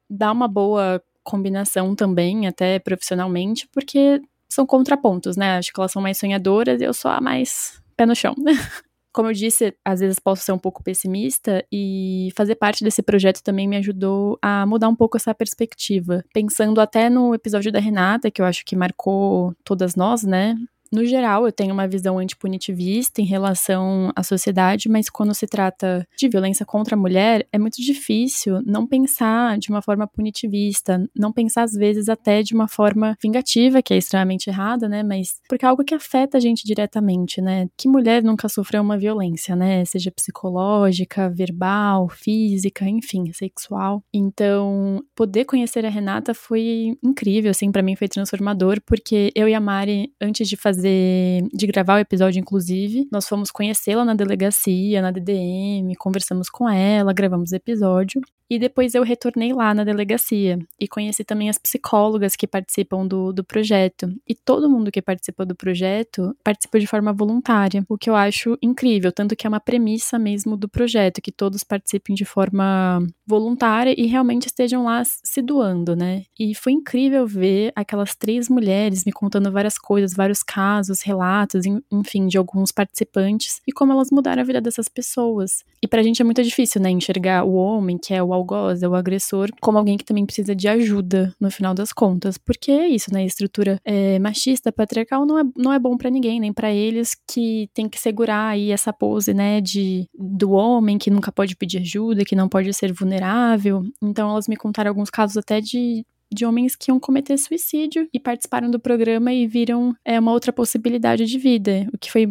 dá uma boa combinação também, até profissionalmente, porque são contrapontos, né? Acho que elas são mais sonhadoras e eu sou a mais pé no chão. Como eu disse, às vezes posso ser um pouco pessimista e fazer parte desse projeto também me ajudou a mudar um pouco essa perspectiva. Pensando até no episódio da Renata, que eu acho que marcou todas nós, né? No geral, eu tenho uma visão antipunitivista em relação à sociedade, mas quando se trata de violência contra a mulher, é muito difícil não pensar de uma forma punitivista, não pensar às vezes até de uma forma vingativa, que é extremamente errada, né? Mas porque é algo que afeta a gente diretamente, né? Que mulher nunca sofreu uma violência, né? Seja psicológica, verbal, física, enfim, sexual. Então, poder conhecer a Renata foi incrível, assim, para mim foi transformador, porque eu e a Mari, antes de fazer fazer, de gravar o episódio, inclusive. Nós fomos conhecê-la na delegacia, na DDM, conversamos com ela, gravamos o episódio. E depois eu retornei lá na delegacia e conheci também as psicólogas que participam do, do projeto. E todo mundo que participa do projeto participa de forma voluntária, o que eu acho incrível, tanto que é uma premissa mesmo do projeto, que todos participem de forma voluntária e realmente estejam lá se doando, né? E foi incrível ver aquelas três mulheres me contando várias coisas, vários casos, relatos, enfim, de alguns participantes e como elas mudaram a vida dessas pessoas. E pra gente é muito difícil, né, enxergar o homem, que é o algoz, é o agressor, como alguém que também precisa de ajuda no final das contas. Porque é isso, né? A estrutura é, machista, patriarcal não é, não é bom para ninguém, nem para eles que tem que segurar aí essa pose, né, de do homem que nunca pode pedir ajuda, que não pode ser vulnerável. Então elas me contaram alguns casos até de de homens que iam cometer suicídio e participaram do programa e viram é, uma outra possibilidade de vida, o que foi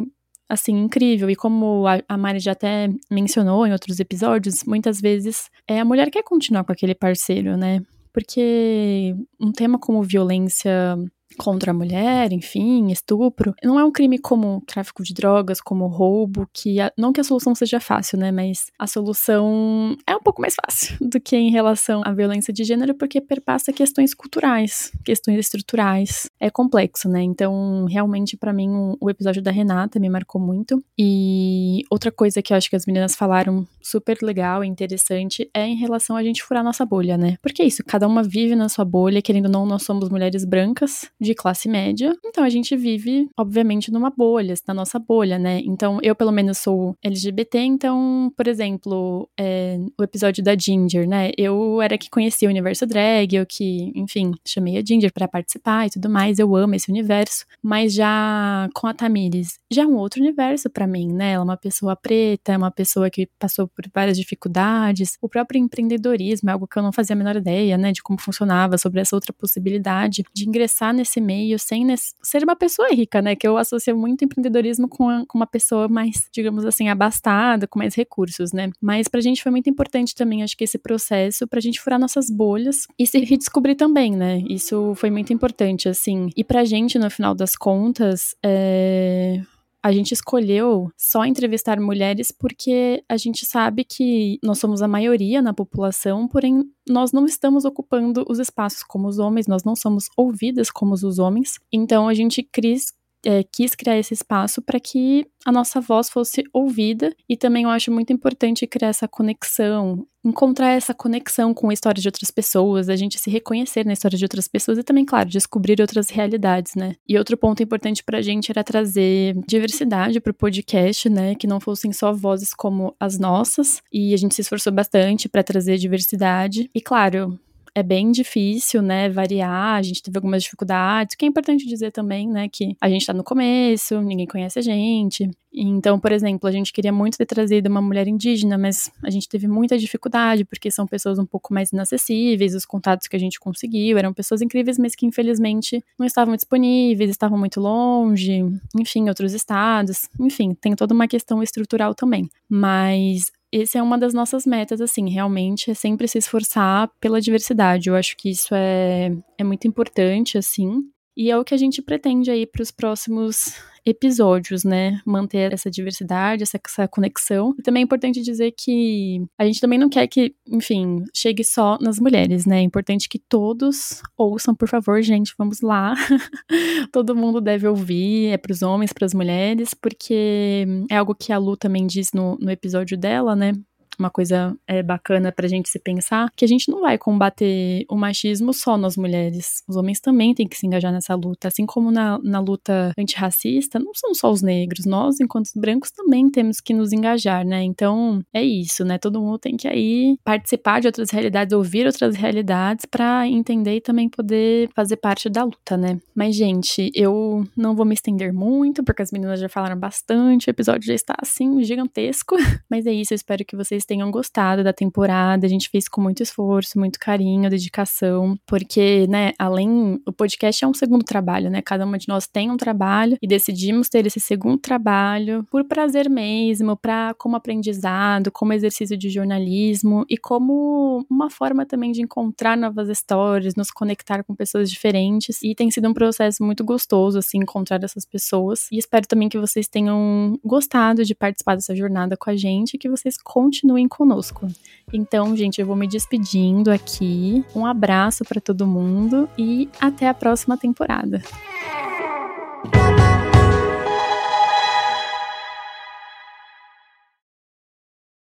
assim, incrível. E como a, a Mari já até mencionou em outros episódios, muitas vezes é, a mulher quer continuar com aquele parceiro, né? Porque um tema como violência contra a mulher, enfim, estupro, não é um crime como tráfico de drogas, como roubo, que a, não que a solução seja fácil, né, mas a solução é um pouco mais fácil do que em relação à violência de gênero, porque perpassa questões culturais, questões estruturais. É complexo, né? Então, realmente para mim o, o episódio da Renata me marcou muito. E outra coisa que eu acho que as meninas falaram super legal e interessante é em relação a gente furar nossa bolha, né? Porque é isso, cada uma vive na sua bolha, querendo ou não, nós somos mulheres brancas de de classe média. Então a gente vive, obviamente, numa bolha, na nossa bolha, né? Então eu, pelo menos, sou LGBT, então, por exemplo, é, o episódio da Ginger, né? Eu era que conhecia o universo drag, eu que, enfim, chamei a Ginger para participar e tudo mais. Eu amo esse universo. Mas já com a Tamires, já é um outro universo para mim, né? Ela é uma pessoa preta, é uma pessoa que passou por várias dificuldades. O próprio empreendedorismo é algo que eu não fazia a menor ideia, né? De como funcionava, sobre essa outra possibilidade de ingressar nesse meio sem ser uma pessoa rica, né? Que eu associo muito empreendedorismo com, a, com uma pessoa mais, digamos assim, abastada, com mais recursos, né? Mas pra gente foi muito importante também, acho que esse processo, pra gente furar nossas bolhas e se redescobrir também, né? Isso foi muito importante, assim. E pra gente, no final das contas, é a gente escolheu só entrevistar mulheres porque a gente sabe que nós somos a maioria na população, porém nós não estamos ocupando os espaços como os homens, nós não somos ouvidas como os homens. Então a gente quis é, quis criar esse espaço para que a nossa voz fosse ouvida e também eu acho muito importante criar essa conexão, encontrar essa conexão com a história de outras pessoas, a gente se reconhecer na história de outras pessoas e também, claro, descobrir outras realidades, né? E outro ponto importante pra gente era trazer diversidade pro podcast, né? Que não fossem só vozes como as nossas, e a gente se esforçou bastante para trazer diversidade. E claro, é bem difícil, né, variar, a gente teve algumas dificuldades, o que é importante dizer também, né, que a gente tá no começo, ninguém conhece a gente, então, por exemplo, a gente queria muito ter trazido uma mulher indígena, mas a gente teve muita dificuldade, porque são pessoas um pouco mais inacessíveis, os contatos que a gente conseguiu eram pessoas incríveis, mas que infelizmente não estavam disponíveis, estavam muito longe, enfim, outros estados, enfim, tem toda uma questão estrutural também. Mas esse é uma das nossas metas, assim, realmente é sempre se esforçar pela diversidade. Eu acho que isso é, é muito importante, assim. E é o que a gente pretende aí para os próximos episódios, né? Manter essa diversidade, essa, essa, conexão. E também é importante dizer que a gente também não quer que, enfim, chegue só nas mulheres, né? É importante que todos ouçam, por favor, gente, vamos lá. Todo mundo deve ouvir, é para os homens, para as mulheres, porque é algo que a Lu também diz no, no episódio dela, né? Uma coisa é, bacana pra gente se pensar, que a gente não vai combater o machismo só nas mulheres. Os homens também têm que se engajar nessa luta. Assim como na, na luta antirracista, não são só os negros. Nós, enquanto brancos, também temos que nos engajar, né? Então, é isso, né? Todo mundo tem que aí participar de outras realidades, ouvir outras realidades para entender e também poder fazer parte da luta, né? Mas, gente, eu não vou me estender muito, porque as meninas já falaram bastante, o episódio já está assim, gigantesco. Mas é isso, eu espero que vocês tenham gostado da temporada. A gente fez com muito esforço, muito carinho, dedicação, porque, né, além o podcast é um segundo trabalho, né? Cada uma de nós tem um trabalho e decidimos ter esse segundo trabalho por prazer mesmo, para como aprendizado, como exercício de jornalismo e como uma forma também de encontrar novas histórias, nos conectar com pessoas diferentes. E tem sido um processo muito gostoso assim encontrar essas pessoas. E espero também que vocês tenham gostado de participar dessa jornada com a gente e que vocês continuem continuem conosco. Então, gente, eu vou me despedindo aqui. Um abraço para todo mundo e até a próxima temporada.